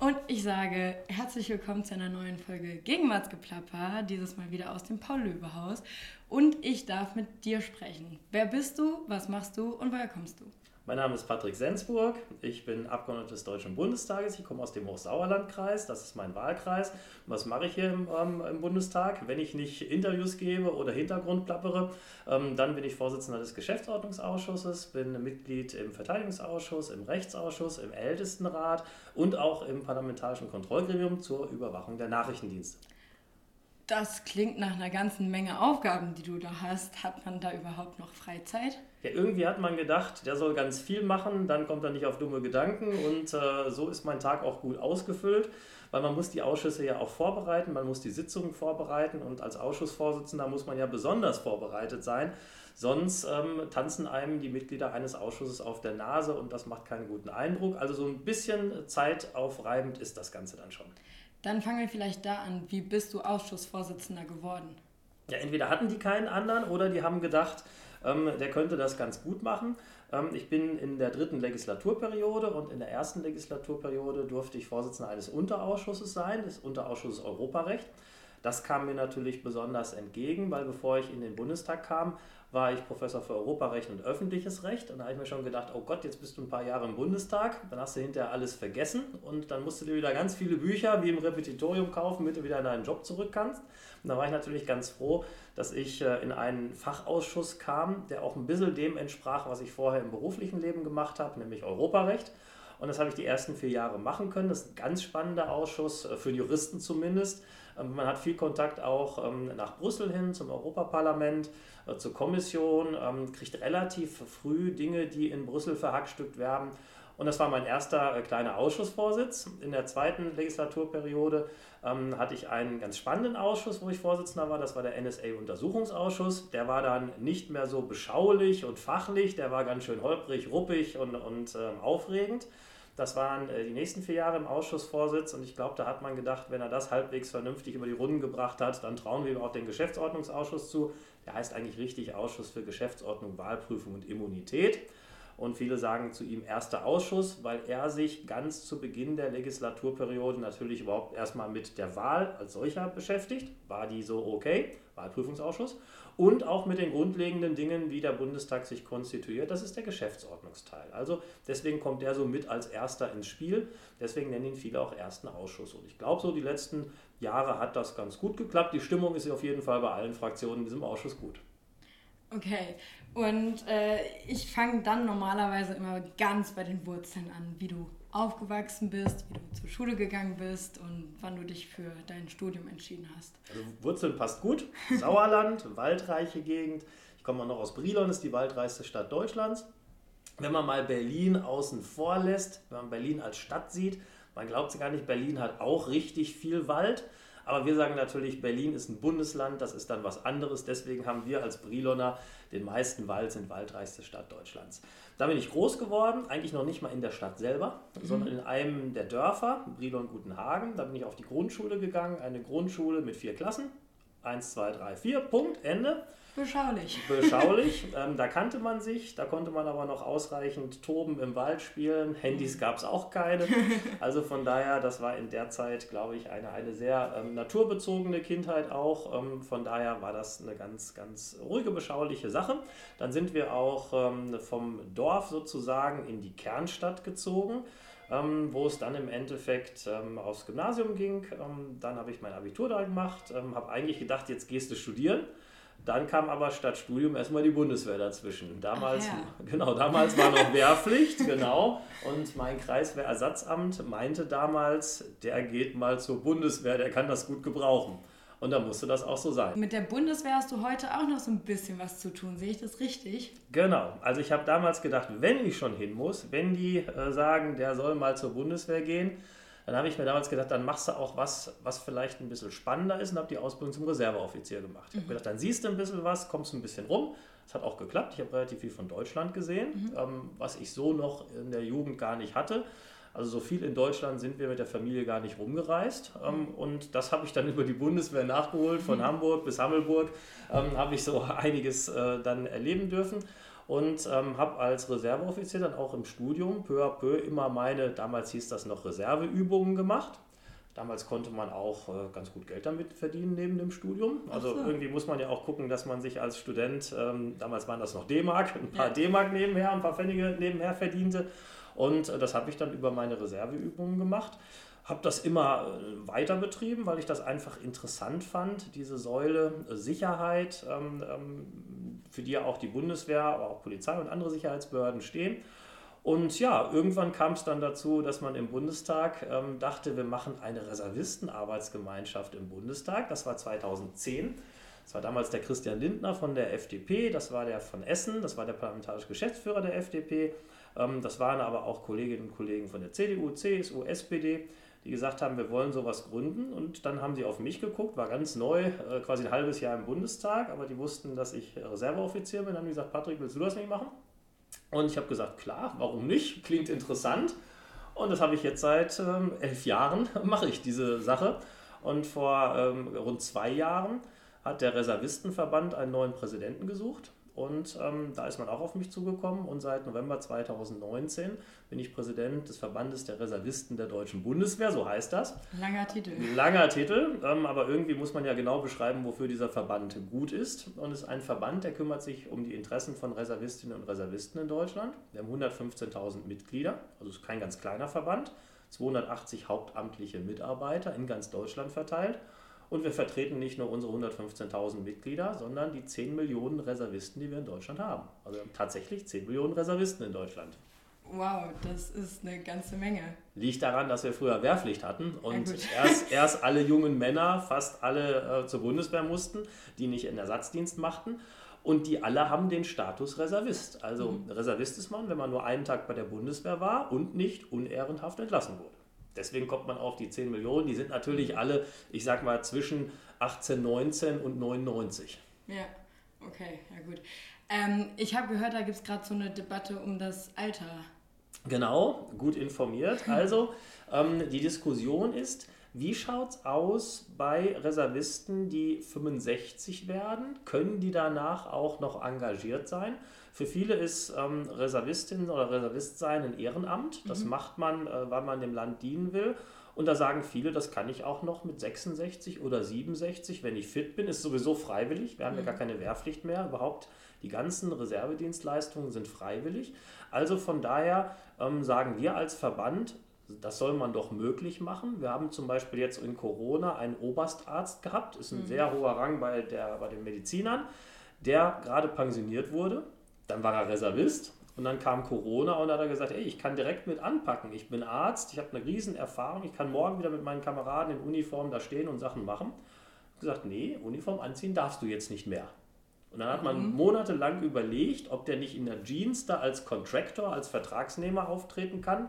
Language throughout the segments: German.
Und ich sage herzlich willkommen zu einer neuen Folge Gegenwartsgeplapper, dieses Mal wieder aus dem Paul-Löbe-Haus. Und ich darf mit dir sprechen. Wer bist du, was machst du und woher kommst du? Mein Name ist Patrick Sensburg. Ich bin Abgeordneter des Deutschen Bundestages. Ich komme aus dem Hochsauerlandkreis. Das ist mein Wahlkreis. Was mache ich hier im, ähm, im, Bundestag? Wenn ich nicht Interviews gebe oder Hintergrund plappere, ähm, dann bin ich Vorsitzender des Geschäftsordnungsausschusses, bin Mitglied im Verteidigungsausschuss, im Rechtsausschuss, im Ältestenrat und auch im Parlamentarischen Kontrollgremium zur Überwachung der Nachrichtendienste. Das klingt nach einer ganzen Menge Aufgaben, die du da hast. Hat man da überhaupt noch Freizeit? Ja, irgendwie hat man gedacht, der soll ganz viel machen, dann kommt er nicht auf dumme Gedanken und äh, so ist mein Tag auch gut ausgefüllt, weil man muss die Ausschüsse ja auch vorbereiten, man muss die Sitzungen vorbereiten und als Ausschussvorsitzender muss man ja besonders vorbereitet sein, sonst ähm, tanzen einem die Mitglieder eines Ausschusses auf der Nase und das macht keinen guten Eindruck. Also so ein bisschen zeitaufreibend ist das Ganze dann schon. Dann fangen wir vielleicht da an. Wie bist du Ausschussvorsitzender geworden? Ja, entweder hatten die keinen anderen oder die haben gedacht, ähm, der könnte das ganz gut machen. Ähm, ich bin in der dritten Legislaturperiode und in der ersten Legislaturperiode durfte ich Vorsitzender eines Unterausschusses sein, des Unterausschusses Europarecht. Das kam mir natürlich besonders entgegen, weil bevor ich in den Bundestag kam, war ich Professor für Europarecht und öffentliches Recht. Und da habe ich mir schon gedacht, oh Gott, jetzt bist du ein paar Jahre im Bundestag, dann hast du hinterher alles vergessen und dann musst du dir wieder ganz viele Bücher wie im Repetitorium kaufen, damit du wieder in deinen Job zurück kannst. Und da war ich natürlich ganz froh, dass ich äh, in einen Fachausschuss kam, der auch ein bisschen dem entsprach, was ich vorher im beruflichen Leben gemacht habe, nämlich Europarecht. Und das habe ich die ersten vier Jahre machen können. Das ist ein ganz spannender Ausschuss, äh, für Juristen zumindest. Ähm, man hat viel Kontakt auch ähm, nach Brüssel hin, zum Europaparlament, zur Kommission, ähm, kriegt relativ früh Dinge, die in Brüssel verhackstückt werden. Und das war mein erster äh, kleiner Ausschussvorsitz. In der zweiten Legislaturperiode ähm, hatte ich einen ganz spannenden Ausschuss, wo ich Vorsitzender war. Das war der NSA-Untersuchungsausschuss. Der war dann nicht mehr so beschaulich und fachlich, der war ganz schön holprig, ruppig und, und ähm, aufregend. Das waren äh, die nächsten vier Jahre im Ausschussvorsitz und ich glaube, da hat man gedacht, wenn er das halbwegs vernünftig über die Runden gebracht hat, dann trauen wir ihm auch den Geschäftsordnungsausschuss zu. Der heißt eigentlich richtig Ausschuss für Geschäftsordnung, Wahlprüfung und Immunität. Und viele sagen zu ihm erster Ausschuss, weil er sich ganz zu Beginn der Legislaturperiode natürlich überhaupt erstmal mit der Wahl als solcher beschäftigt. War die so okay? Wahlprüfungsausschuss und auch mit den grundlegenden Dingen, wie der Bundestag sich konstituiert. Das ist der Geschäftsordnungsteil. Also deswegen kommt der so mit als erster ins Spiel. Deswegen nennen ihn viele auch ersten Ausschuss. Und ich glaube, so die letzten Jahre hat das ganz gut geklappt. Die Stimmung ist auf jeden Fall bei allen Fraktionen in diesem Ausschuss gut. Okay, und äh, ich fange dann normalerweise immer ganz bei den Wurzeln an, wie du aufgewachsen bist, wie du zur Schule gegangen bist und wann du dich für dein Studium entschieden hast. Also Wurzeln passt gut. Sauerland, waldreiche Gegend. Ich komme noch aus Brilon, ist die waldreichste Stadt Deutschlands. Wenn man mal Berlin außen vor lässt, wenn man Berlin als Stadt sieht, man glaubt es gar nicht, Berlin hat auch richtig viel Wald. Aber wir sagen natürlich, Berlin ist ein Bundesland, das ist dann was anderes. Deswegen haben wir als Briloner den meisten Wald, sind waldreichste Stadt Deutschlands. Da bin ich groß geworden, eigentlich noch nicht mal in der Stadt selber, mhm. sondern in einem der Dörfer, Brilon-Gutenhagen. Da bin ich auf die Grundschule gegangen, eine Grundschule mit vier Klassen. Eins, zwei, drei, vier, Punkt, Ende. Beschaulich. Beschaulich. Ähm, da kannte man sich, da konnte man aber noch ausreichend toben im Wald spielen. Handys mhm. gab es auch keine. Also von daher, das war in der Zeit, glaube ich, eine, eine sehr ähm, naturbezogene Kindheit auch. Ähm, von daher war das eine ganz, ganz ruhige, beschauliche Sache. Dann sind wir auch ähm, vom Dorf sozusagen in die Kernstadt gezogen. Ähm, wo es dann im Endeffekt ähm, aufs Gymnasium ging. Ähm, dann habe ich mein Abitur da gemacht, ähm, habe eigentlich gedacht, jetzt gehst du studieren. Dann kam aber statt Studium erstmal die Bundeswehr dazwischen. Damals, ja. genau, damals war noch Wehrpflicht, genau. Und mein Kreiswehrersatzamt meinte damals, der geht mal zur Bundeswehr, der kann das gut gebrauchen. Und da musste das auch so sein. Mit der Bundeswehr hast du heute auch noch so ein bisschen was zu tun, sehe ich das richtig? Genau. Also ich habe damals gedacht, wenn ich schon hin muss, wenn die äh, sagen, der soll mal zur Bundeswehr gehen, dann habe ich mir damals gedacht, dann machst du auch was, was vielleicht ein bisschen spannender ist und habe die Ausbildung zum Reserveoffizier gemacht. Ich habe mhm. gedacht, dann siehst du ein bisschen was, kommst ein bisschen rum. Es hat auch geklappt. Ich habe relativ viel von Deutschland gesehen, mhm. ähm, was ich so noch in der Jugend gar nicht hatte. Also so viel in Deutschland sind wir mit der Familie gar nicht rumgereist. Ähm, mhm. und das habe ich dann über die Bundeswehr nachgeholt. Von mhm. Hamburg bis Hammelburg ähm, habe ich so einiges äh, dann erleben dürfen. Und ähm, habe als Reserveoffizier dann auch im Studium peu à peu immer meine, damals hieß das noch Reserveübungen gemacht. Damals konnte man auch äh, ganz gut Geld damit verdienen neben dem Studium. Also so. irgendwie muss man ja auch gucken, dass man sich als Student, ähm, damals waren das noch D-Mark, ein paar ja. D-Mark nebenher, ein paar Pfennige nebenher verdiente. Und äh, das habe ich dann über meine Reserveübungen gemacht. Habe das immer äh, weiter betrieben, weil ich das einfach interessant fand, diese Säule äh, Sicherheit, ähm, ähm, für die ja auch die Bundeswehr, aber auch Polizei und andere Sicherheitsbehörden stehen. Und ja, irgendwann kam es dann dazu, dass man im Bundestag ähm, dachte, wir machen eine Reservistenarbeitsgemeinschaft im Bundestag. Das war 2010. Das war damals der Christian Lindner von der FDP, das war der von Essen, das war der parlamentarische Geschäftsführer der FDP. Ähm, das waren aber auch Kolleginnen und Kollegen von der CDU, CSU, SPD, die gesagt haben, wir wollen sowas gründen. Und dann haben sie auf mich geguckt, war ganz neu, äh, quasi ein halbes Jahr im Bundestag, aber die wussten, dass ich Reserveoffizier bin. Dann haben die gesagt, Patrick, willst du das nicht machen? Und ich habe gesagt, klar, warum nicht? Klingt interessant. Und das habe ich jetzt seit ähm, elf Jahren, mache ich diese Sache. Und vor ähm, rund zwei Jahren hat der Reservistenverband einen neuen Präsidenten gesucht. Und ähm, da ist man auch auf mich zugekommen. Und seit November 2019 bin ich Präsident des Verbandes der Reservisten der Deutschen Bundeswehr, so heißt das. Langer Titel. Langer Titel, ähm, aber irgendwie muss man ja genau beschreiben, wofür dieser Verband gut ist. Und es ist ein Verband, der kümmert sich um die Interessen von Reservistinnen und Reservisten in Deutschland. Wir haben 115.000 Mitglieder, also ist kein ganz kleiner Verband. 280 hauptamtliche Mitarbeiter in ganz Deutschland verteilt. Und wir vertreten nicht nur unsere 115.000 Mitglieder, sondern die 10 Millionen Reservisten, die wir in Deutschland haben. Also tatsächlich 10 Millionen Reservisten in Deutschland. Wow, das ist eine ganze Menge. Liegt daran, dass wir früher Wehrpflicht hatten und ja, erst, erst alle jungen Männer, fast alle äh, zur Bundeswehr mussten, die nicht in Ersatzdienst machten. Und die alle haben den Status Reservist. Also mhm. Reservist ist man, wenn man nur einen Tag bei der Bundeswehr war und nicht unehrenhaft entlassen wurde. Deswegen kommt man auf die 10 Millionen. Die sind natürlich alle, ich sag mal, zwischen 18, 19 und 99. Ja, okay, ja gut. Ähm, ich habe gehört, da gibt es gerade so eine Debatte um das Alter. Genau, gut informiert. Also, ähm, die Diskussion ist, wie schaut es aus bei Reservisten, die 65 werden? Können die danach auch noch engagiert sein? Für viele ist ähm, Reservistin oder Reservist sein ein Ehrenamt. Das mhm. macht man, äh, weil man dem Land dienen will. Und da sagen viele, das kann ich auch noch mit 66 oder 67, wenn ich fit bin, ist sowieso freiwillig. Wir haben mhm. ja gar keine Wehrpflicht mehr. Überhaupt die ganzen Reservedienstleistungen sind freiwillig. Also von daher ähm, sagen wir als Verband, das soll man doch möglich machen. Wir haben zum Beispiel jetzt in Corona einen Oberstarzt gehabt, ist ein mhm. sehr hoher Rang bei, der, bei den Medizinern, der gerade pensioniert wurde dann war er Reservist und dann kam Corona und dann hat er gesagt, ey, ich kann direkt mit anpacken. Ich bin Arzt, ich habe eine riesen Erfahrung, ich kann morgen wieder mit meinen Kameraden in Uniform da stehen und Sachen machen. Ich gesagt, nee, Uniform anziehen darfst du jetzt nicht mehr. Und dann hat man mhm. monatelang überlegt, ob der nicht in der Jeans da als Contractor, als Vertragsnehmer auftreten kann.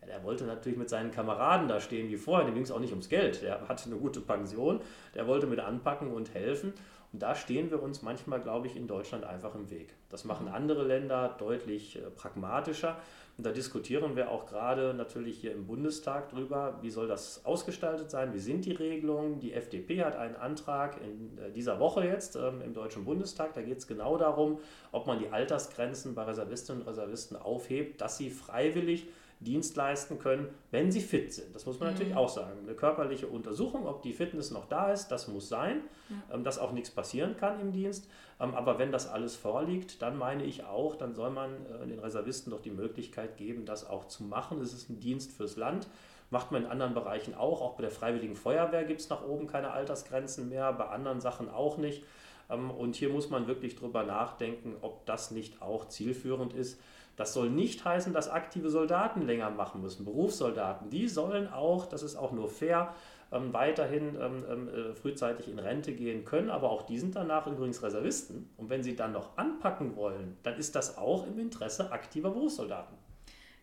Ja, der wollte natürlich mit seinen Kameraden da stehen wie vorher, dem ging es auch nicht ums Geld. Der hatte eine gute Pension, der wollte mit anpacken und helfen. Und da stehen wir uns manchmal, glaube ich, in Deutschland einfach im Weg. Das machen andere Länder deutlich äh, pragmatischer. Und da diskutieren wir auch gerade natürlich hier im Bundestag drüber, wie soll das ausgestaltet sein, wie sind die Regelungen. Die FDP hat einen Antrag in äh, dieser Woche jetzt ähm, im Deutschen Bundestag. Da geht es genau darum, ob man die Altersgrenzen bei Reservistinnen und Reservisten aufhebt, dass sie freiwillig Dienst leisten können, wenn sie fit sind. Das muss man mhm. natürlich auch sagen. Eine körperliche Untersuchung, ob die Fitness noch da ist, das muss sein, ja. ähm, dass auch nichts passieren kann im Dienst. Ähm, aber wenn das alles vorliegt, dann meine ich auch, dann soll man äh, den Reservisten doch die Möglichkeit geben, das auch zu machen. Es ist ein Dienst fürs Land. Macht man in anderen Bereichen auch. Auch bei der Freiwilligen Feuerwehr gibt es nach oben keine Altersgrenzen mehr, bei anderen Sachen auch nicht. Ähm, und hier muss man wirklich drüber nachdenken, ob das nicht auch zielführend ist. Das soll nicht heißen, dass aktive Soldaten länger machen müssen. Berufssoldaten, die sollen auch, das ist auch nur fair, ähm, weiterhin ähm, ähm, äh, frühzeitig in Rente gehen können, aber auch die sind danach übrigens Reservisten. Und wenn sie dann noch anpacken wollen, dann ist das auch im Interesse aktiver Berufssoldaten.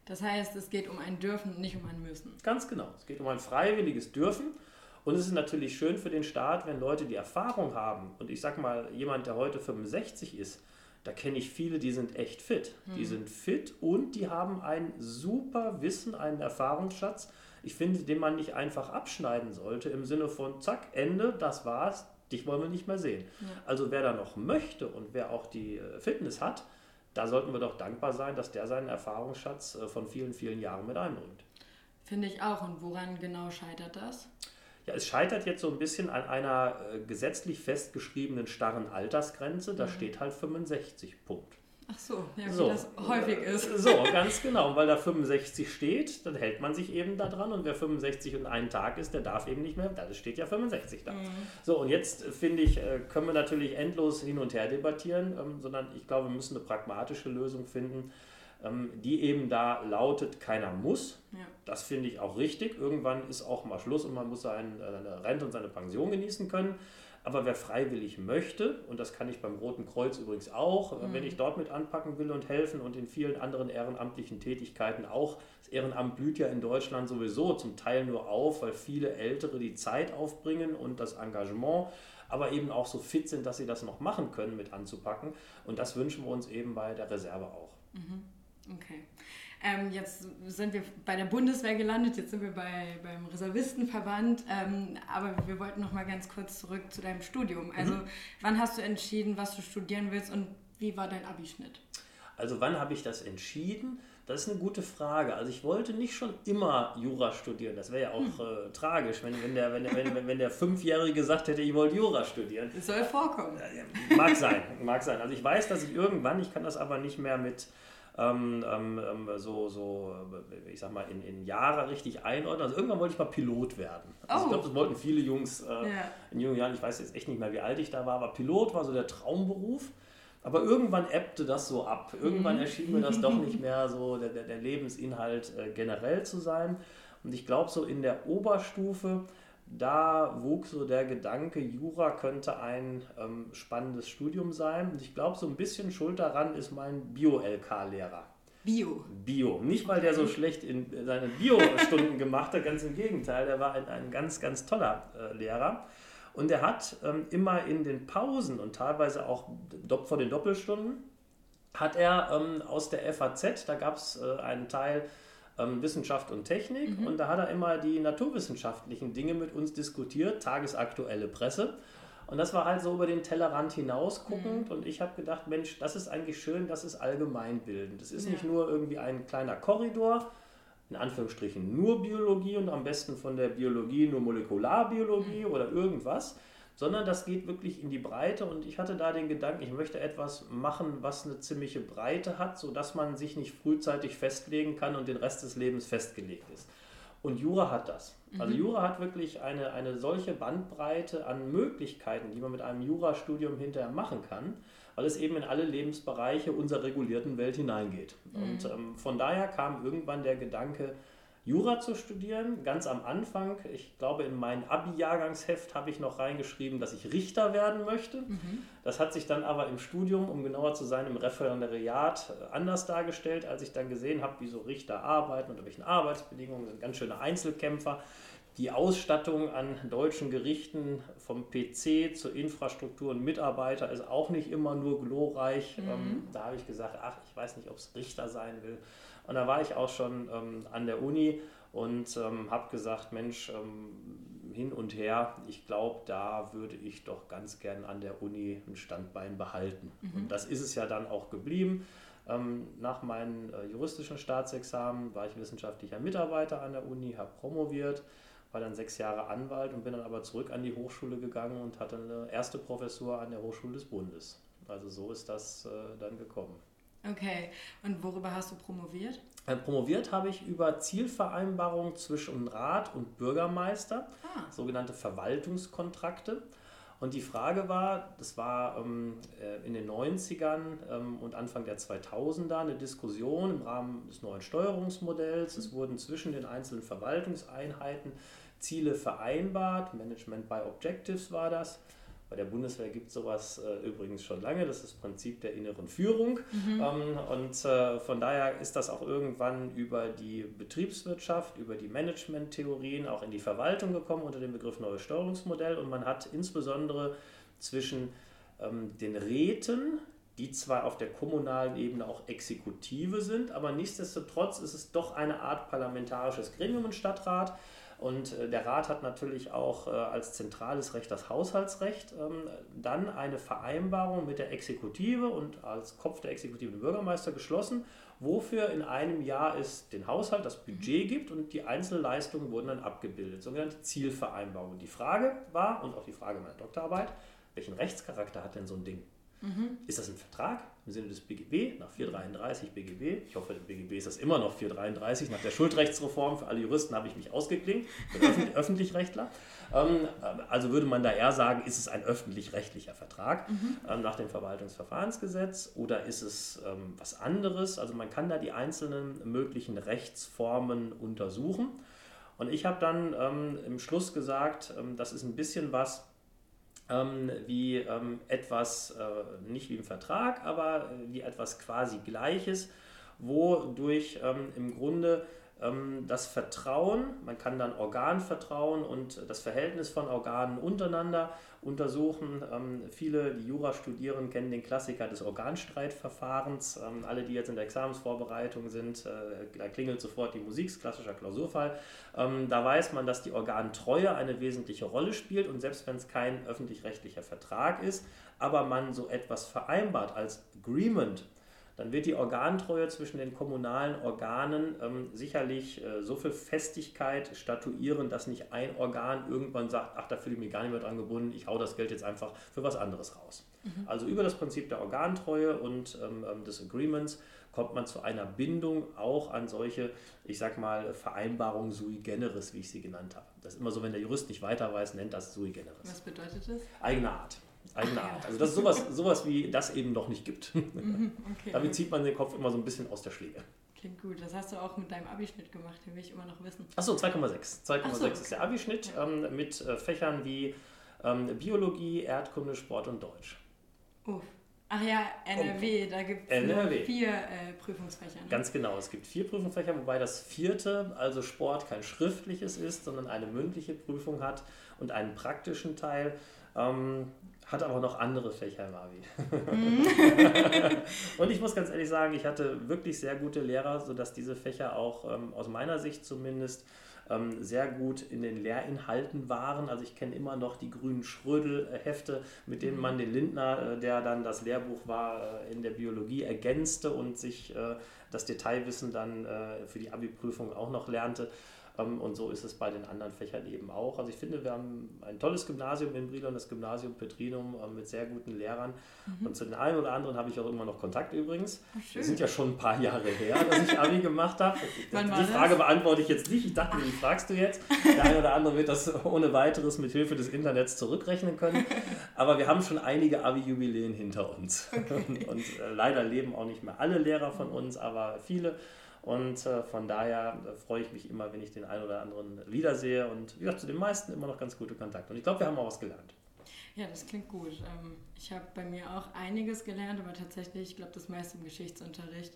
Das heißt, es geht um ein Dürfen, nicht um ein Müssen. Ganz genau. Es geht um ein freiwilliges Dürfen. Und es ist natürlich schön für den Staat, wenn Leute die Erfahrung haben. Und ich sag mal, jemand, der heute 65 ist, da kenne ich viele, die sind echt fit. Mhm. Die sind fit und die haben ein super Wissen, einen Erfahrungsschatz. Ich finde, den man nicht einfach abschneiden sollte im Sinne von, zack, Ende, das war's, dich wollen wir nicht mehr sehen. Ja. Also wer da noch möchte und wer auch die äh, Fitness hat, da sollten wir doch dankbar sein, dass der seinen Erfahrungsschatz äh, von vielen, vielen Jahren mit einbringt. Finde ich auch. Und woran genau scheitert das? Ja, es scheitert jetzt so ein bisschen an einer äh, gesetzlich festgeschriebenen starren Altersgrenze. Da mhm. steht halt 65 Punkt. Ach so, ja, wie so. das häufig ist. So, ganz genau. Und weil da 65 steht, dann hält man sich eben da dran. Und wer 65 und einen Tag ist, der darf eben nicht mehr. Da steht ja 65 da. Mhm. So, und jetzt äh, finde ich, äh, können wir natürlich endlos hin und her debattieren, ähm, sondern ich glaube, wir müssen eine pragmatische Lösung finden, die eben da lautet, keiner muss. Ja. Das finde ich auch richtig. Irgendwann ist auch mal Schluss und man muss seine Rente und seine Pension genießen können. Aber wer freiwillig möchte, und das kann ich beim Roten Kreuz übrigens auch, mhm. wenn ich dort mit anpacken will und helfen und in vielen anderen ehrenamtlichen Tätigkeiten auch, das Ehrenamt blüht ja in Deutschland sowieso zum Teil nur auf, weil viele Ältere die Zeit aufbringen und das Engagement, aber eben auch so fit sind, dass sie das noch machen können, mit anzupacken. Und das wünschen wir uns eben bei der Reserve auch. Mhm. Okay. Ähm, jetzt sind wir bei der Bundeswehr gelandet, jetzt sind wir bei, beim Reservistenverband, ähm, aber wir wollten noch mal ganz kurz zurück zu deinem Studium. Also mhm. wann hast du entschieden, was du studieren willst und wie war dein Abischnitt? Also wann habe ich das entschieden? Das ist eine gute Frage. Also ich wollte nicht schon immer Jura studieren. Das wäre ja auch hm. äh, tragisch, wenn, wenn, der, wenn, wenn, wenn der Fünfjährige gesagt hätte, ich wollte Jura studieren. Das soll vorkommen. Mag sein, mag sein. Also ich weiß, dass ich irgendwann, ich kann das aber nicht mehr mit ähm, ähm, ähm, so, so, ich sag mal, in, in Jahre richtig einordnen. Also irgendwann wollte ich mal Pilot werden. Also oh. Ich glaube, das wollten viele Jungs äh, ja. in jungen Jahren. Ich weiß jetzt echt nicht mehr, wie alt ich da war, aber Pilot war so der Traumberuf. Aber irgendwann ebbte das so ab. Irgendwann mhm. erschien mir das doch nicht mehr so der, der, der Lebensinhalt äh, generell zu sein. Und ich glaube, so in der Oberstufe da wuchs so der Gedanke, Jura könnte ein ähm, spannendes Studium sein. Und ich glaube, so ein bisschen schuld daran ist mein Bio-LK-Lehrer. Bio. Bio. Nicht, weil der so schlecht in seine Bio-Stunden gemacht hat, ganz im Gegenteil. Der war ein, ein ganz, ganz toller äh, Lehrer. Und er hat ähm, immer in den Pausen und teilweise auch vor den Doppelstunden, hat er ähm, aus der FAZ, da gab es äh, einen Teil, ähm, Wissenschaft und Technik mhm. und da hat er immer die naturwissenschaftlichen Dinge mit uns diskutiert, tagesaktuelle Presse. Und das war halt so über den Tellerrand hinaus guckend mhm. und ich habe gedacht, Mensch, das ist eigentlich schön, das ist allgemeinbildend. Das ist ja. nicht nur irgendwie ein kleiner Korridor, in Anführungsstrichen nur Biologie und am besten von der Biologie nur Molekularbiologie mhm. oder irgendwas, sondern das geht wirklich in die Breite und ich hatte da den Gedanken, ich möchte etwas machen, was eine ziemliche Breite hat, sodass man sich nicht frühzeitig festlegen kann und den Rest des Lebens festgelegt ist. Und Jura hat das. Also mhm. Jura hat wirklich eine, eine solche Bandbreite an Möglichkeiten, die man mit einem Jurastudium hinterher machen kann, weil es eben in alle Lebensbereiche unserer regulierten Welt hineingeht. Mhm. Und ähm, von daher kam irgendwann der Gedanke, Jura zu studieren. Ganz am Anfang, ich glaube, in mein Abi-Jahrgangsheft habe ich noch reingeschrieben, dass ich Richter werden möchte. Mhm. Das hat sich dann aber im Studium, um genauer zu sein, im Referendariat äh, anders dargestellt, als ich dann gesehen habe, wie so Richter arbeiten, unter welchen Arbeitsbedingungen, sind ganz schöne Einzelkämpfer. Die Ausstattung an deutschen Gerichten vom PC zur Infrastruktur und Mitarbeiter ist auch nicht immer nur glorreich. Mhm. Ähm, da habe ich gesagt, ach, ich weiß nicht, ob es Richter sein will. Und da war ich auch schon ähm, an der Uni und ähm, habe gesagt, Mensch, ähm, hin und her, ich glaube, da würde ich doch ganz gern an der Uni ein Standbein behalten. Mhm. Und das ist es ja dann auch geblieben. Ähm, nach meinem äh, juristischen Staatsexamen war ich wissenschaftlicher Mitarbeiter an der Uni, habe promoviert, war dann sechs Jahre Anwalt und bin dann aber zurück an die Hochschule gegangen und hatte eine erste Professur an der Hochschule des Bundes. Also so ist das äh, dann gekommen. Okay, und worüber hast du promoviert? Äh, promoviert habe ich über Zielvereinbarungen zwischen Rat und Bürgermeister, ah. sogenannte Verwaltungskontrakte. Und die Frage war, das war ähm, äh, in den 90ern ähm, und Anfang der 2000er eine Diskussion im Rahmen des neuen Steuerungsmodells. Es wurden zwischen den einzelnen Verwaltungseinheiten Ziele vereinbart, Management by Objectives war das. Bei der Bundeswehr gibt es sowas äh, übrigens schon lange. Das ist das Prinzip der inneren Führung. Mhm. Ähm, und äh, von daher ist das auch irgendwann über die Betriebswirtschaft, über die Managementtheorien auch in die Verwaltung gekommen unter dem Begriff neues Steuerungsmodell. Und man hat insbesondere zwischen ähm, den Räten, die zwar auf der kommunalen Ebene auch Exekutive sind, aber nichtsdestotrotz ist es doch eine Art parlamentarisches Gremium, ein Stadtrat Und äh, der Rat hat natürlich auch äh, als zentrales Recht das Haushaltsrecht. Ähm, dann eine Vereinbarung mit der Exekutive und als Kopf der Exekutive den Bürgermeister geschlossen, wofür in einem Jahr es den Haushalt, das Budget gibt und die Einzelleistungen wurden dann abgebildet, sogenannte Zielvereinbarung. Die Frage war, und auch die Frage meiner Doktorarbeit, welchen Rechtscharakter hat denn so ein Ding? Mhm. Ist das ein Vertrag im Sinne des BGB nach 433 BGB? Ich hoffe, im BGB ist das immer noch 433. Nach der Schuldrechtsreform für alle Juristen habe ich mich ausgeklingt, bin Öffentlichrechtler. Ähm, also würde man da eher sagen, ist es ein öffentlich-rechtlicher Vertrag mhm. ähm, nach dem Verwaltungsverfahrensgesetz oder ist es ähm, was anderes? Also man kann da die einzelnen möglichen Rechtsformen untersuchen. Und ich habe dann im Schluss gesagt, das ist ein bisschen was, ähm, wie ähm, etwas, äh, nicht wie im Vertrag, aber äh, wie etwas quasi Gleiches, wodurch ähm, im Grunde ähm, das Vertrauen, man kann dann Organvertrauen und das Verhältnis von Organen untereinander untersuchen. Ähm, viele, die Jura studieren, kennen den Klassiker des Organstreitverfahrens. Ähm, alle, die jetzt in der Examensvorbereitung sind, äh, da klingelt sofort die Musik, klassischer Klausurfall. Da weiß man, dass die Organtreue eine wesentliche Rolle spielt und selbst wenn es kein öffentlich-rechtlicher Vertrag ist, aber man so etwas vereinbart als Agreement, dann wird die Organtreue zwischen den kommunalen Organen ähm, sicherlich äh, so viel Festigkeit statuieren, dass nicht ein Organ irgendwann sagt, ach, da fühle ich mich gar nicht mehr dran gebunden, ich hau das Geld jetzt einfach für was anderes raus. Mhm. Also über das Prinzip der Organtreue und ähm, ähm, des Agreements kommt man zu einer Bindung auch an solche, ich sag mal, Vereinbarungen sui generis, wie ich sie genannt habe. Das ist immer so, wenn der Jurist nicht weiter weiß, nennt das sui generis. Was bedeutet das? Eigene Art eigene Art. Also das ist sowas, sowas wie das eben noch nicht gibt. Mhm, okay. Damit zieht man den Kopf immer so ein bisschen aus der Schläge. Klingt gut. Das hast du auch mit deinem Abischnitt gemacht, den will ich immer noch wissen. Achso, 2,6. 2,6 so, okay. ist der Abischnitt ähm, mit äh, Fächern wie ähm, Biologie, Erdkunde, Sport und Deutsch. Uff. Ach ja, NRW, da gibt es vier äh, Prüfungsfächer. Ne? Ganz genau, es gibt vier Prüfungsfächer, wobei das vierte, also Sport, kein schriftliches ist, sondern eine mündliche Prüfung hat und einen praktischen Teil. Ähm, hat aber noch andere Fächer im Abi. Mhm. und ich muss ganz ehrlich sagen, ich hatte wirklich sehr gute Lehrer, sodass diese Fächer auch ähm, aus meiner Sicht zumindest ähm, sehr gut in den Lehrinhalten waren. Also ich kenne immer noch die grünen Schrödel-Hefte, mit denen mhm. man den Lindner, äh, der dann das Lehrbuch war, äh, in der Biologie ergänzte und sich äh, das Detailwissen dann äh, für die Abi-Prüfung auch noch lernte. Ähm, und so ist es bei den anderen Fächern eben auch. Also ich finde, wir haben ein tolles Gymnasium in Brilon, das Gymnasium Petrinum ähm, mit sehr guten Lehrern. Mhm. Und zu den einen oder anderen habe ich auch immer noch Kontakt übrigens. Ach, Wir sind ja schon ein paar Jahre her, dass ich Abi gemacht habe. die Frage beantworte ich jetzt nicht. Ich dachte, die fragst du jetzt. Der eine oder andere wird das ohne weiteres mit Hilfe des Internets zurückrechnen können. Aber wir haben schon einige Abi-Jubiläen hinter uns. Okay. Und, und äh, leider leben auch nicht mehr alle Lehrer von uns, aber viele. Und äh, von daher äh, freue ich mich immer, wenn ich den einen oder anderen wiedersehe und wie gesagt, zu den meisten immer noch ganz gute Kontakte. Und ich glaube, wir haben auch was gelernt. Ja, das klingt gut. Ähm, ich habe bei mir auch einiges gelernt, aber tatsächlich, ich glaube, das meiste im Geschichtsunterricht.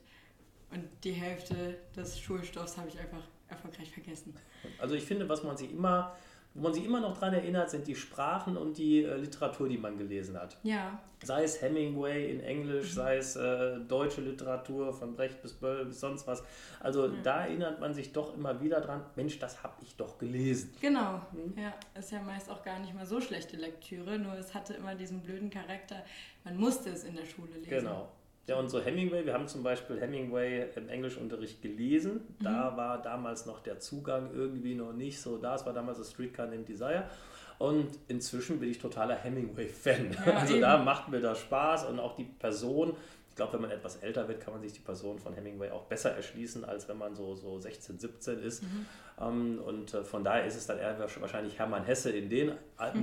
Und die Hälfte des Schulstoffs habe ich einfach erfolgreich vergessen. Also ich finde, was man sich immer wo man sich immer noch daran erinnert, sind die Sprachen und die äh, Literatur, die man gelesen hat. Ja. Sei es Hemingway in Englisch, mhm. sei es äh, deutsche Literatur von Brecht bis Böll bis sonst was. Also mhm. da erinnert man sich doch immer wieder dran, Mensch, das habe ich doch gelesen. Genau, mhm. ja. Ist ja meist auch gar nicht mal so schlechte Lektüre, nur es hatte immer diesen blöden Charakter, man musste es in der Schule lesen. Genau. Ja, und so Hemingway, wir haben zum Beispiel Hemingway im Englischunterricht gelesen. Da mhm. war damals noch der Zugang irgendwie noch nicht so da. Es war damals das Streetcar Named Desire. Und inzwischen bin ich totaler Hemingway-Fan. Ja, also eben. da macht mir das Spaß und auch die Person. Ich glaube, wenn man etwas älter wird, kann man sich die Person von Hemingway auch besser erschließen, als wenn man so, so 16, 17 ist. Mhm. Ähm, und äh, von daher ist es dann eher wahrscheinlich Hermann Hesse in den, mhm.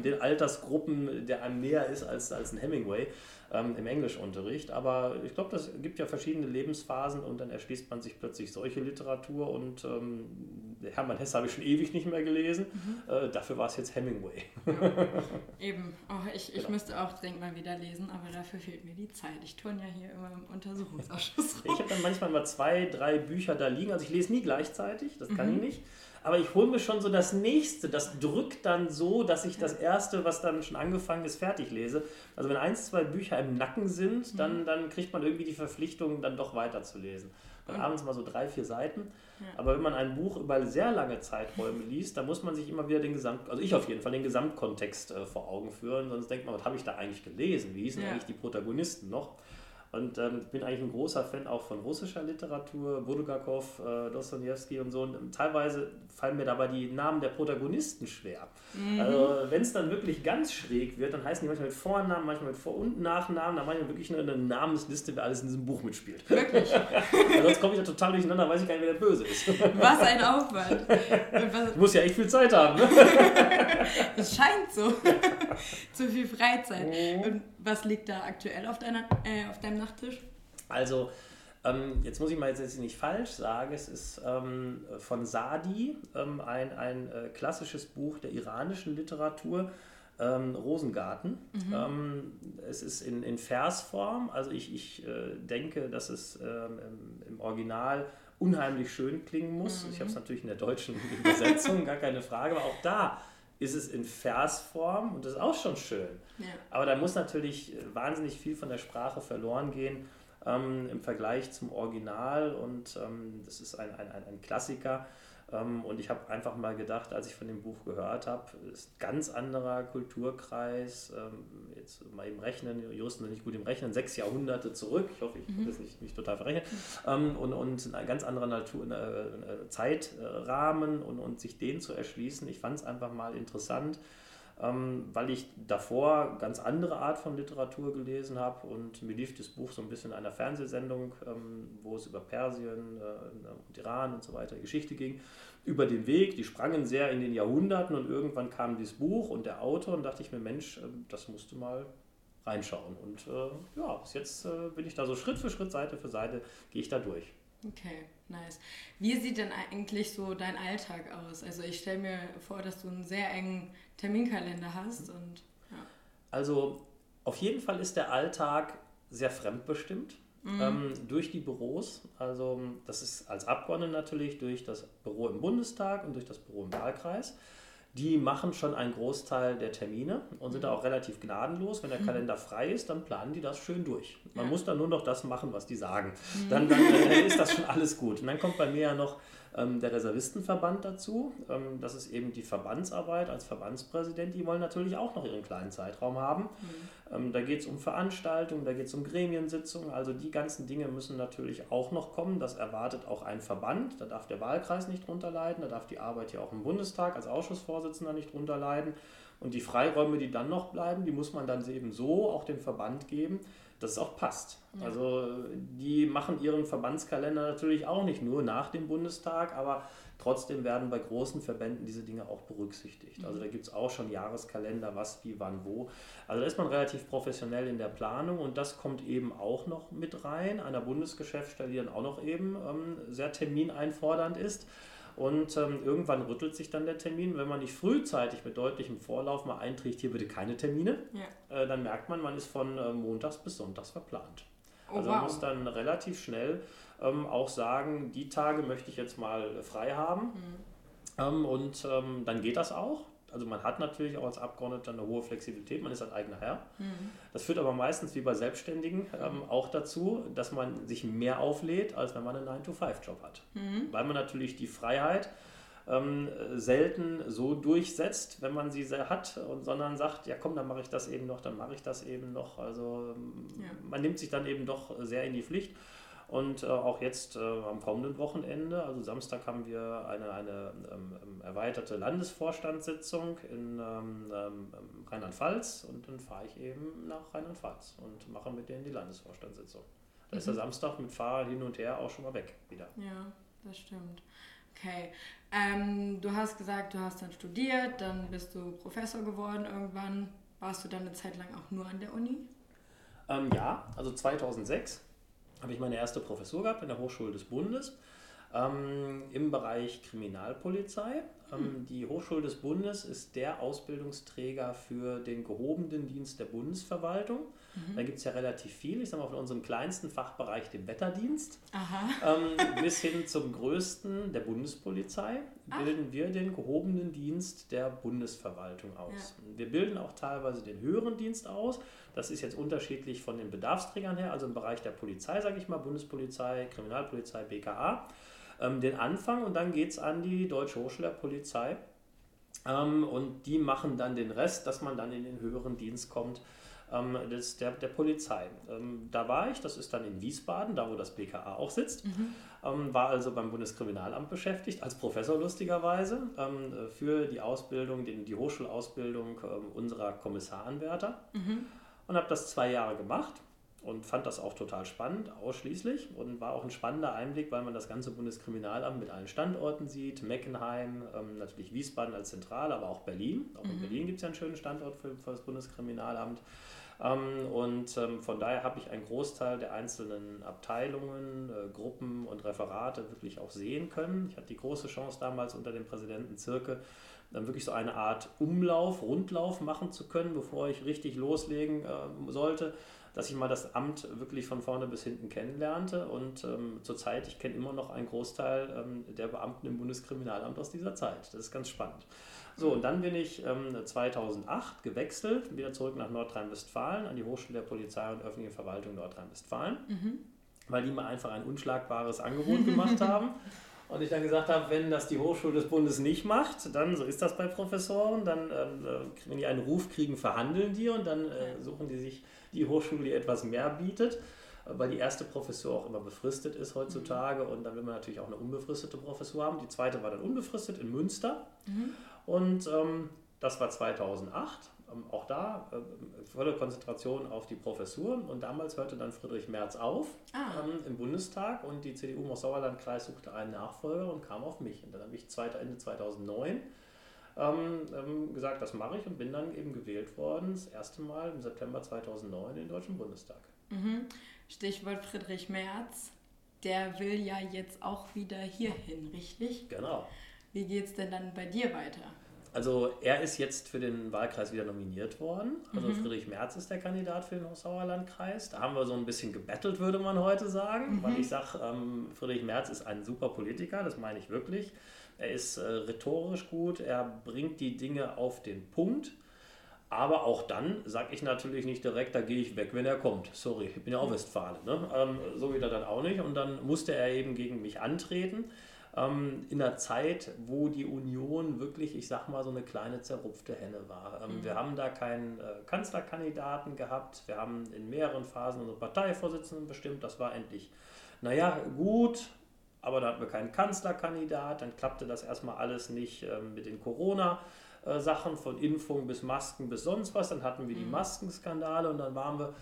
Den Altersgruppen, der einem näher ist als, als ein Hemingway ähm, im Englischunterricht. Aber ich glaube, das gibt ja verschiedene Lebensphasen und dann erschließt man sich plötzlich solche Literatur und ähm, Hermann Hesse habe ich schon ewig nicht mehr gelesen. Mhm. Äh, dafür war es jetzt Hemingway. Ja. Eben. Oh, ich, ich genau. müsste auch dringend mal wieder lesen, aber dafür fehlt mir die Zeit. Ich turne ja hier immer im Untersuchungsausschuss. Rum. Ich habe dann manchmal mal zwei, drei Bücher da liegen. Also ich lese nie gleichzeitig, das kann mhm. ich nicht aber ich hole mir schon so das nächste. Das drückt dann so, dass ich das erste, was dann schon angefangen ist, fertig lese. Also wenn eins, zwei Bücher im Nacken sind, dann, mhm. dann kriegt man irgendwie die Verpflichtung, dann doch weiterzulesen. dann abends mal so drei, vier Seiten. Ja. Aber wenn man ein Buch über sehr lange Zeiträume liest, dann muss man sich immer wieder den Gesamt, also ich auf jeden Fall, den Gesamtkontext äh, vor Augen führen. Sonst denkt man, was habe ich da eigentlich gelesen? Wie hießen ja. eigentlich die Protagonisten noch? Und ähm, ich bin eigentlich ein großer Fan auch von russischer Literatur, Bulgakov, äh, Dostoevsky und so. Und teilweise fallen mir dabei die Namen der Protagonisten schwer. Mhm. Also wenn es dann wirklich ganz schräg wird, dann heißen die manchmal mit Vornamen, manchmal mit Vor- und Nachnamen. Da manchmal wirklich eine Namensliste, wer alles in diesem Buch mitspielt. Wirklich? sonst komme ich da total durcheinander, weiß ich gar nicht, wer der Böse ist. Was ein Aufwand. Ich muss ja echt viel Zeit haben. Ne? Es scheint so. Zu viel Freizeit. Mhm. Und was liegt da aktuell auf, deiner, äh, auf deinem Nachttisch? Also, ähm, jetzt muss ich mal jetzt nicht falsch sagen, es ist ähm, von Sadi ähm, ein, ein äh, klassisches Buch der iranischen Literatur, ähm, Rosengarten. Mhm. Ähm, es ist in, in Versform, also ich, ich äh, denke, dass es ähm, im, im, Original unheimlich schön klingen muss. Mhm. Ich habe es natürlich in der deutschen Übersetzung, gar keine Frage, aber auch da ist es in Versform und das ist auch schon schön. Ja. Aber da muss natürlich wahnsinnig viel von der Sprache verloren gehen ähm, im Vergleich zum Original und ähm, das ist ein, ein, ein Klassiker. Ähm, und ich habe einfach mal gedacht, als ich von dem Buch gehört habe, ist ein ganz anderer Kulturkreis, ähm, jetzt mal im Rechnen, Juristen sind nicht gut im Rechnen, sechs Jahrhunderte zurück, ich hoffe, ich mhm. das nicht, nicht total verrechnen, ähm, und, und ein ganz anderer Natur, äh, äh, Zeitrahmen und, und sich den zu erschließen, ich fand es einfach mal interessant weil ich davor ganz andere Art von Literatur gelesen habe und mir lief das Buch so ein bisschen in einer Fernsehsendung, ähm, wo es über Persien äh, und Iran und so weiter Geschichte ging, über den Weg. Die sprangen sehr in den Jahrhunderten und irgendwann kam dieses Buch und der Autor und dachte ich mir, Mensch, äh, das musste mal reinschauen. Und äh, ja, bis jetzt bin ich da so Schritt für Schritt, Seite für Seite, gehe ich da durch. Okay, nice. Wie sieht denn eigentlich so dein Alltag aus? Also ich stelle mir vor, dass du einen sehr engen Terminkalender hast und ja. Also auf jeden Fall ist der Alltag sehr fremdbestimmt mhm. ähm, durch die Büros. Also das ist als Abgeordneter natürlich durch das Büro im Bundestag und durch das Büro im Wahlkreis die machen schon einen Großteil der Termine und sind da auch relativ gnadenlos. Wenn der mhm. Kalender frei ist, dann planen die das schön durch. Man ja. muss dann nur noch das machen, was die sagen. Mhm. Dann, dann äh, ist das schon alles gut. Und dann kommt bei mir ja noch ähm, der Reservistenverband dazu. Ähm, das ist eben die Verbandsarbeit als Verbandspräsident. Die wollen natürlich auch noch ihren kleinen Zeitraum haben. Mhm. Ähm, da geht es um Veranstaltungen, da geht es um Gremiensitzungen. Also die ganzen Dinge müssen natürlich auch noch kommen. Das erwartet auch ein Verband. Da darf der Wahlkreis nicht drunter leiden. Da darf die Arbeit hier auch im Bundestag als Ausschussvorsitzender nicht drunter leiden. Und die Freiräume, die dann noch bleiben, die muss man dann eben so auch dem Verband geben, dass es auch passt. Ja. Also die machen ihren Verbandskalender natürlich auch nicht nur nach dem Bundestag, aber trotzdem werden bei großen Verbänden diese Dinge auch berücksichtigt. Mhm. Also da gibt es auch schon Jahreskalender, was, wie, wann, wo. Also da ist man relativ professionell in der Planung und das kommt eben auch noch mit rein, einer Bundesgeschäftsstelle, die dann auch noch eben ähm, sehr termineinfordernd ist. Und ähm, irgendwann rüttelt sich dann der Termin. Wenn man nicht frühzeitig mit deutlichem Vorlauf mal einträgt, hier bitte keine Termine, ja. äh, dann merkt man, man ist von äh, montags bis sonntags verplant. Oh, also man muss dann relativ schnell ähm, auch sagen, die Tage möchte ich jetzt mal frei haben. Mhm. Ähm, und ähm, dann geht das auch. Also man hat natürlich auch als Abgeordneter eine hohe Flexibilität, man ist ein eigener Herr. Mhm. Das führt aber meistens wie bei Selbstständigen ähm, auch dazu, dass man sich mehr auflädt, als wenn man einen 9-to-5-Job hat. Mhm. Weil man natürlich die Freiheit ähm, selten so durchsetzt, wenn man sie hat, und, sondern sagt, ja komm, dann mache ich das eben noch, dann mache ich das eben noch. Also ähm, ja. man nimmt sich dann eben doch sehr in die Pflicht. Und äh, auch jetzt äh, am kommenden Wochenende, also Samstag, haben wir eine, eine ähm, ähm erweiterte Landesvorstandssitzung in ähm, ähm, Rheinland-Pfalz und dann fahre ich eben nach Rheinland-Pfalz und mache mit denen die Landesvorstandssitzung. Da mhm. ist der mhm. Samstag mit Fahrrad hin und her auch schon mal weg wieder. Ja, das stimmt. Okay. Ähm, du hast gesagt, du hast dann studiert, dann bist du Professor geworden irgendwann. Warst du dann eine Zeit lang auch nur an der Uni? Ähm, ja, also 2006 habe ich meine erste Professur gehabt in der Hochschule des Bundes ähm, im Bereich Kriminalpolizei. Ähm, die Hochschule des Bundes ist der Ausbildungsträger für den gehobenen Dienst der Bundesverwaltung. Mhm. Da gibt es ja relativ viel. Ich sage mal, von unserem kleinsten Fachbereich, dem Wetterdienst, ähm, bis hin zum größten der Bundespolizei, Ach. bilden wir den gehobenen Dienst der Bundesverwaltung aus. Ja. Wir bilden auch teilweise den höheren Dienst aus. Das ist jetzt unterschiedlich von den Bedarfsträgern her, also im Bereich der Polizei, sage ich mal, Bundespolizei, Kriminalpolizei, BKA, ähm, den Anfang und dann geht es an die Deutsche Hochschule der Polizei. Ähm, und die machen dann den Rest, dass man dann in den höheren Dienst kommt ähm, des, der, der Polizei. Ähm, da war ich, das ist dann in Wiesbaden, da wo das BKA auch sitzt, mhm. ähm, war also beim Bundeskriminalamt beschäftigt, als Professor lustigerweise, ähm, für die Ausbildung, die, die Hochschulausbildung ähm, unserer Kommissaranwärter mhm. und habe das zwei Jahre gemacht und fand das auch total spannend, ausschließlich. Und war auch ein spannender Einblick, weil man das ganze Bundeskriminalamt mit allen Standorten sieht. Meckenheim, ähm, natürlich Wiesbaden als Zentrale, aber auch Berlin. Auch mhm. in Berlin gibt es ja einen schönen Standort für, für das Bundeskriminalamt. Ähm, und ähm, von daher habe ich einen Großteil der einzelnen Abteilungen, äh, Gruppen und Referate wirklich auch sehen können. Ich hatte die große Chance damals unter dem Präsidenten Zirke, dann wirklich so eine Art Umlauf, Rundlauf machen zu können, bevor ich richtig loslegen äh, sollte, dass ich mal das Amt wirklich von vorne bis hinten kennenlernte. Und ähm, zurzeit, ich kenne immer noch einen Großteil ähm, der Beamten im Bundeskriminalamt aus dieser Zeit. Das ist ganz spannend. So, und dann bin ich ähm, 2008 gewechselt, wieder zurück nach Nordrhein-Westfalen, an die Hochschule der Polizei und öffentliche Verwaltung Nordrhein-Westfalen, mhm. weil die mir einfach ein unschlagbares Angebot gemacht haben. Und ich dann gesagt habe, wenn das die Hochschule des Bundes nicht macht, dann, so ist das bei Professoren, dann, ähm, äh, wenn die einen Ruf kriegen, verhandeln die und dann äh, suchen die sich die Hochschule, die etwas mehr bietet weil die erste Professur auch immer befristet ist heutzutage und dann will man natürlich auch eine unbefristete Professur haben. Die zweite war dann unbefristet in Münster. Mhm. Und ähm, das war 2008. Ähm, auch da äh, volle Konzentration auf die Professur. Und damals hörte dann Friedrich Merz auf ah. ähm, im Bundestag und die CDU Moos-Sauerland-Kreis suchte einen Nachfolger und kam auf mich. Und dann habe ich Ende 2009 ähm, ähm, gesagt, das mache ich und bin dann eben gewählt worden, das erste Mal im September 2009 in den Deutschen Bundestag. Mhm. Stichwort Friedrich Merz, der will ja jetzt auch wieder hierhin, richtig? Genau. Wie geht es denn dann bei dir weiter? Also er ist jetzt für den Wahlkreis wieder nominiert worden. Also mhm. Friedrich Merz ist der Kandidat für den Hochsauerlandkreis. Da haben wir so ein bisschen gebettelt, würde man heute sagen, mhm. weil ich sage, ähm, Friedrich Merz ist ein super Politiker, das meine ich wirklich. Er ist äh, rhetorisch gut, er bringt die Dinge auf den Punkt. Aber auch dann sage ich natürlich nicht direkt, da gehe ich weg, wenn er kommt. Sorry, ich bin ja auch mhm. Westfale. Ne? Ähm, so wieder dann auch nicht. Und dann musste er eben gegen mich antreten ähm, in einer Zeit, wo die Union wirklich, ich sag mal, so eine kleine zerrupfte Henne war. Ähm, mhm. Wir haben da keinen äh, Kanzlerkandidaten gehabt, wir haben in mehreren Phasen unsere Parteivorsitzenden bestimmt, das war endlich, naja, gut, aber da hatten wir keinen Kanzlerkandidat, dann klappte das erstmal alles nicht ähm, mit den Corona- äh, Sachen von Impfung bis Masken bis sonst was. Dann hatten wir die mhm. Maskenskandale und dann waren wir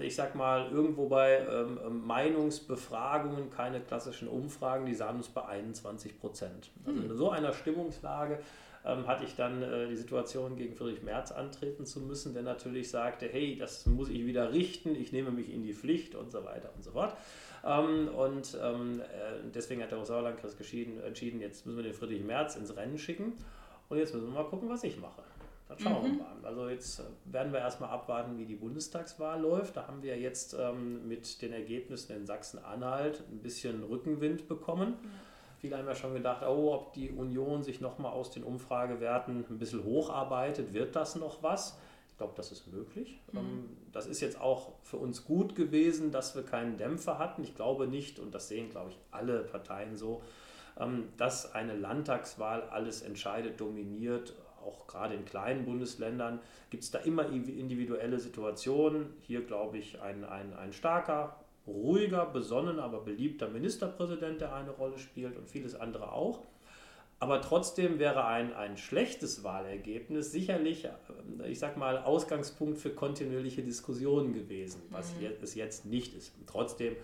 ich sag mal, irgendwo bei ähm, ähm, Meinungsbefragungen, keine klassischen Umfragen, die sahen uns bei 21 Prozent. Also in hm. so einer Stimmungslage hatte ich dann äh, die Situation, gegen Friedrich Merz antreten zu müssen, der natürlich sagte, hey, das muss ich wieder richten, ich nehme mich in die Pflicht und so weiter und so fort. und äh, deswegen hat der Sauerlandkreis entschieden, jetzt müssen wir den Friedrich Merz ins Rennen schicken und jetzt müssen wir mal gucken, was ich mache. Dann schauen mhm. wir mal. Also jetzt äh, werden wir erstmal abwarten, wie die Bundestagswahl läuft. Da haben wir jetzt ähm, mit den Ergebnissen in Sachsen-Anhalt ein bisschen Rückenwind bekommen. Mhm. Viele haben ja schon gedacht, oh, ob die Union sich nochmal aus den Umfragewerten ein bisschen hocharbeitet, wird das noch was? Ich glaube, das ist möglich. Mhm. Ähm, das ist jetzt auch für uns gut gewesen, dass wir keinen Dämpfer hatten. Ich glaube nicht, und das sehen, glaube ich, alle Parteien so, ähm, dass eine Landtagswahl alles entscheidet, dominiert auch gerade in kleinen Bundesländern gibt es da immer individuelle Situationen. Hier glaube ich ein, ein, ein starker, ruhiger, besonnen, aber beliebter Ministerpräsident, der eine Rolle spielt und vieles andere auch. Aber trotzdem wäre ein, ein schlechtes Wahlergebnis sicherlich, äh, ich sag mal, Ausgangspunkt für kontinuierliche Diskussionen gewesen, was mhm. es jetzt nicht ist. Trotzdem,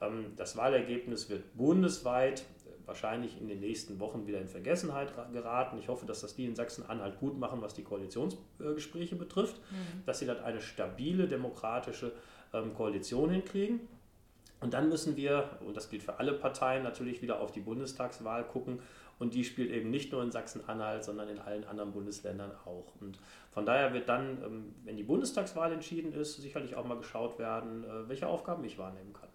ähm, das Wahlergebnis wird bundesweit wahrscheinlich in den nächsten Wochen wieder in Vergessenheit geraten. Ich hoffe, dass das die in Sachsen-Anhalt gut machen, was die Koalitionsgespräche betrifft, mhm. dass sie dann eine stabile demokratische ähm, Koalition hinkriegen. Und dann müssen wir, und das gilt für alle Parteien, natürlich wieder auf die Bundestagswahl gucken Und die spielt eben nicht nur in Sachsen-Anhalt, sondern in allen anderen Bundesländern auch. Und von daher wird dann, ähm, wenn die Bundestagswahl entschieden ist, sicherlich auch mal geschaut werden, äh, welche Aufgaben ich wahrnehmen kann.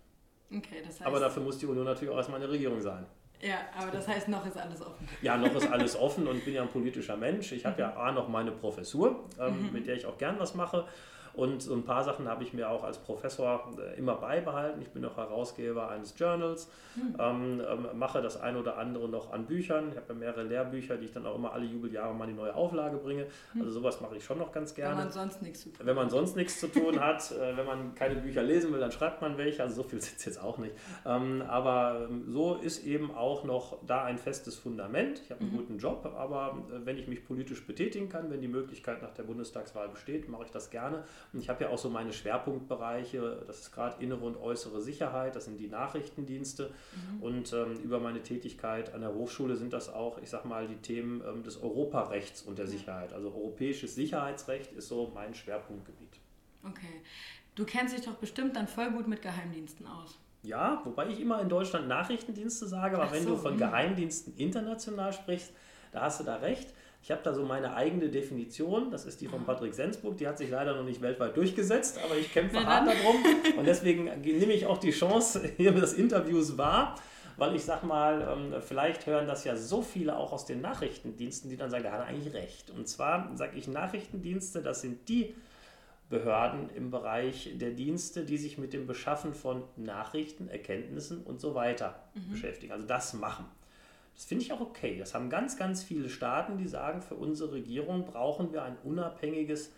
Okay, das heißt, aber dafür muss die Union natürlich auch erstmal eine Regierung sein. Ja, aber das heißt, noch ist alles offen. Ja, noch ist alles offen und ich bin ja ein politischer Mensch. Ich habe ja A noch meine Professur, ähm, mhm. mit der ich auch gern was mache. Und so ein paar Sachen habe ich mir auch als Professor äh, immer beibehalten. Ich bin auch Herausgeber eines Journals, mhm. ähm, mache das ein oder andere noch an Büchern. Ich habe ja mehrere Lehrbücher, die ich dann auch immer alle Jubeljahre mal in die neue Auflage bringe. Mhm. Also sowas mache ich schon noch ganz gerne. Wenn man sonst nichts zu tun hat. Wenn man sonst nichts zu tun hat, äh, wenn man keine Bücher lesen will, dann schreibt man welche. Also so viel sitzt jetzt auch nicht. Ähm, aber ähm, so ist eben auch noch da ein festes Fundament. Ich habe einen mhm. guten Job, aber äh, wenn ich mich politisch betätigen kann, wenn die Möglichkeit nach der Bundestagswahl besteht, mache ich das gerne. Und ich habe ja auch so meine Schwerpunktbereiche, das ist gerade innere und äußere Sicherheit, das sind die Nachrichtendienste. Mhm. Und ähm, über meine Tätigkeit an der Hochschule sind das auch, ich sag mal, die Themen ähm, des Europarechts und der Sicherheit. Also europäisches Sicherheitsrecht ist so mein Schwerpunktgebiet. Okay. Du kennst dich doch bestimmt dann voll gut mit Geheimdiensten aus. Ja, wobei ich immer in Deutschland Nachrichtendienste sage, aber Ach wenn so, du von mh. Geheimdiensten international sprichst, da hast du da recht. Ich habe da so meine eigene Definition, das ist die von Patrick Sensburg, die hat sich leider noch nicht weltweit durchgesetzt, aber ich kämpfe hart darum und deswegen nehme ich auch die Chance hier des Interviews wahr, weil ich sag mal, ähm, vielleicht hören das ja so viele auch aus den Nachrichtendiensten, die dann sagen, da hat er eigentlich recht. Und zwar sage ich Nachrichtendienste, das sind die Behörden im Bereich der Dienste, die sich mit dem Beschaffen von Nachrichten, Erkenntnissen und so weiter mhm. beschäftigen. Also das machen. Das finde ich auch okay. Das haben ganz, ganz viele Staaten, die sagen, für unsere Regierung brauchen wir ein unabhängiges,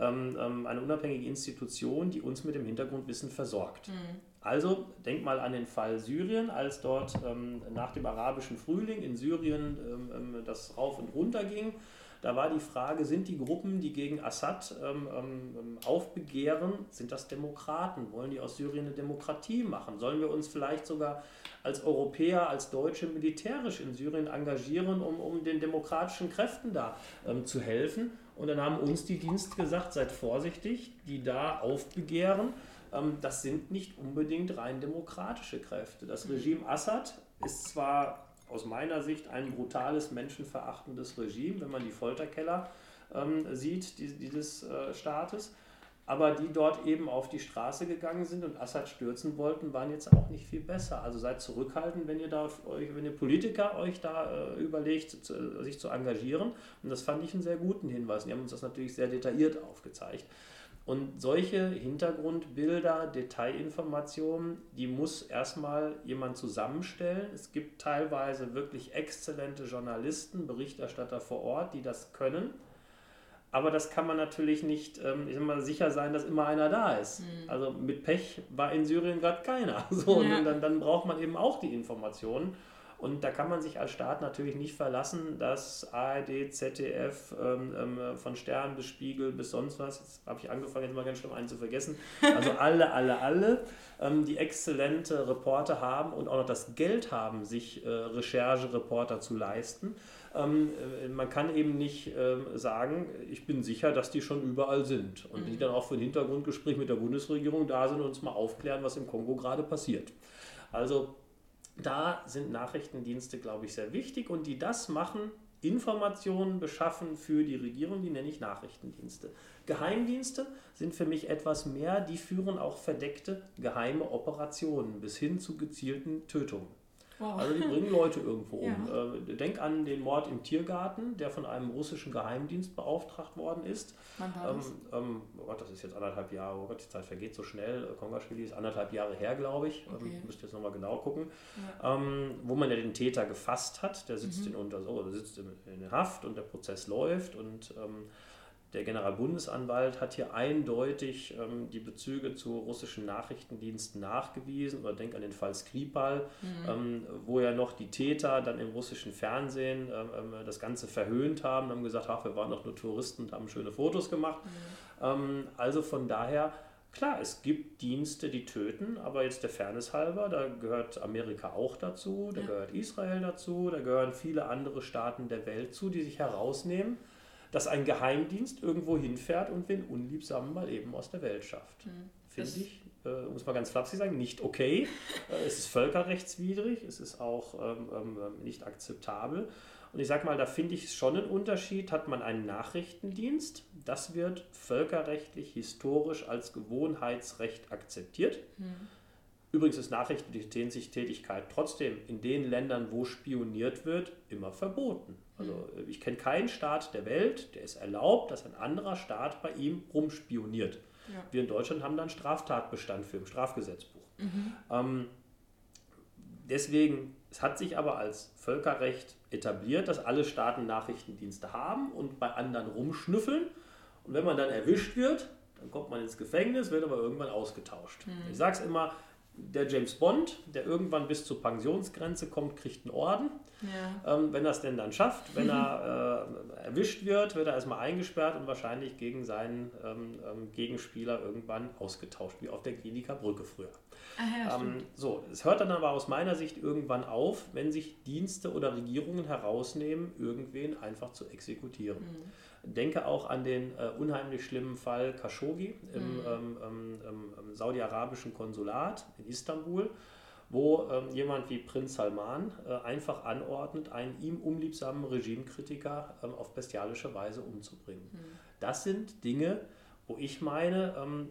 ähm, ähm, eine unabhängige Institution, die uns mit dem Hintergrundwissen versorgt. Mhm. Also denk mal an den Fall Syrien, als dort ähm, nach dem arabischen Frühling in Syrien ähm, ähm, das rauf und runter ging. Da war die Frage, sind die Gruppen, die gegen Assad ähm, ähm, aufbegehren, sind das Demokraten? Wollen die aus Syrien eine Demokratie machen? Sollen wir uns vielleicht sogar als Europäer, als Deutsche militärisch in Syrien engagieren, um, um den demokratischen Kräften da ähm, zu helfen. Und dann haben uns die Dienste gesagt, seid vorsichtig, die da aufbegehren, ähm, das sind nicht unbedingt rein demokratische Kräfte. Das Regime Assad ist zwar aus meiner Sicht ein brutales, menschenverachtendes Regime, wenn man die Folterkeller ähm, sieht, die, dieses äh, Staates aber die dort eben auf die Straße gegangen sind und Assad stürzen wollten, waren jetzt auch nicht viel besser. Also seid zurückhaltend, wenn ihr da euch, wenn ihr Politiker euch da äh, überlegt, zu, sich zu engagieren. Und das fand ich einen sehr guten Hinweis. Die haben uns das natürlich sehr detailliert aufgezeigt. Und solche Hintergrundbilder, Detailinformationen, die muss erstmal jemand zusammenstellen. Es gibt teilweise wirklich exzellente Journalisten, Berichterstatter vor Ort, die das können. Aber das kann man natürlich nicht ähm, ich mal, sicher sein, dass immer einer da ist. Mhm. Also mit Pech war in Syrien gerade keiner. So, ja. Und dann, dann braucht man eben auch die Informationen. Und da kann man sich als Staat natürlich nicht verlassen, dass ARD, ZDF, ähm, ähm, von Stern bis Spiegel bis sonst was, jetzt habe ich angefangen, jetzt mal ganz schlimm einen zu vergessen, also alle, alle, alle, ähm, die exzellente Reporter haben und auch noch das Geld haben, sich äh, Recherchereporter zu leisten. Ähm, äh, man kann eben nicht ähm, sagen, ich bin sicher, dass die schon überall sind und mhm. die dann auch für ein Hintergrundgespräch mit der Bundesregierung da sind und uns mal aufklären, was im Kongo gerade passiert. Also da sind Nachrichtendienste, glaube ich, sehr wichtig und die das machen, Informationen beschaffen für die Regierung, die nenne ich Nachrichtendienste. Geheimdienste sind für mich etwas mehr, die führen auch verdeckte geheime Operationen bis hin zu gezielten Tötungen. Wow. Also die bringen Leute irgendwo um. Ja. Äh, denk an den Mord im Tiergarten, der von einem russischen Geheimdienst beauftragt worden ist. Wann war das? Ähm, oh Gott, das ist jetzt anderthalb Jahre, oh Gott, die Zeit vergeht so schnell. Äh, Kongaschwili ist anderthalb Jahre her, glaube ich. Ähm, okay. Ähm, müsst jetzt nochmal genau gucken. Ja. Ähm, wo man ja den Täter gefasst hat. Der sitzt, mhm. in, unter, der sitzt in, in Haft und der Prozess läuft und ähm, der Generalbundesanwalt hat hier eindeutig ähm, die Bezüge zu russischen Nachrichtendiensten nachgewiesen. Oder denk an den Fall Skripal, mhm. ähm, wo ja noch die Täter dann im russischen Fernsehen ähm, ähm das Ganze verhöhnt haben, haben gesagt, ach, wir waren doch nur Touristen und haben schöne Fotos gemacht. Mhm. Ähm, also von daher, klar, es gibt Dienste, die töten, aber jetzt der Fairness halber, da gehört Amerika auch dazu, da ja. gehört Israel dazu, da gehören viele andere Staaten der Welt zu, die sich herausnehmen dass ein Geheimdienst irgendwo hinfährt und den Unliebsamen mal eben aus der Welt schafft. Mhm. finde ich, äh, muss man ganz flapsig sagen, nicht okay. Äh, es ist völkerrechtswidrig, es ist auch ähm, ähm, ähm, nicht akzeptabel. Und ich sage mal, da finde ich schon einen Unterschied. Hat man einen Nachrichtendienst, das wird völkerrechtlich, historisch als Gewohnheitsrecht akzeptiert. Mhm. Übrigens ist Nachrichtentätigkeit trotzdem in den Ländern, wo spioniert wird, immer verboten. Also mhm. ich kenne keinen Staat der Welt, der es erlaubt, dass ein anderer Staat bei ihm rumspioniert. Ja. Wir in Deutschland haben da einen Straftatbestand für im Strafgesetzbuch. Mhm. Ähm, deswegen, es hat sich aber als Völkerrecht etabliert, dass alle Staaten Nachrichtendienste haben und bei anderen rumschnüffeln. Und wenn man dann erwischt wird, dann kommt man ins Gefängnis, wird aber irgendwann ausgetauscht. Mhm. Ich sage es immer, der James Bond, der irgendwann bis zur Pensionsgrenze kommt, kriegt einen Orden. Ja. Ähm, wenn er es denn dann schafft, wenn er äh, erwischt wird, wird er erstmal eingesperrt und wahrscheinlich gegen seinen ähm, ähm, Gegenspieler irgendwann ausgetauscht, wie auf der Kliniker Brücke früher. Ja, ähm, so, es hört dann aber aus meiner Sicht irgendwann auf, wenn sich Dienste oder Regierungen herausnehmen, irgendwen einfach zu exekutieren. Mhm denke auch an den äh, unheimlich schlimmen Fall Khashoggi im mhm. ähm, ähm, ähm, saudi-arabischen Konsulat in Istanbul, wo ähm, jemand wie Prinz Salman äh, einfach anordnet, einen ihm unliebsamen Regimekritiker ähm, auf bestialische Weise umzubringen. Mhm. Das sind Dinge, wo ich meine, ähm,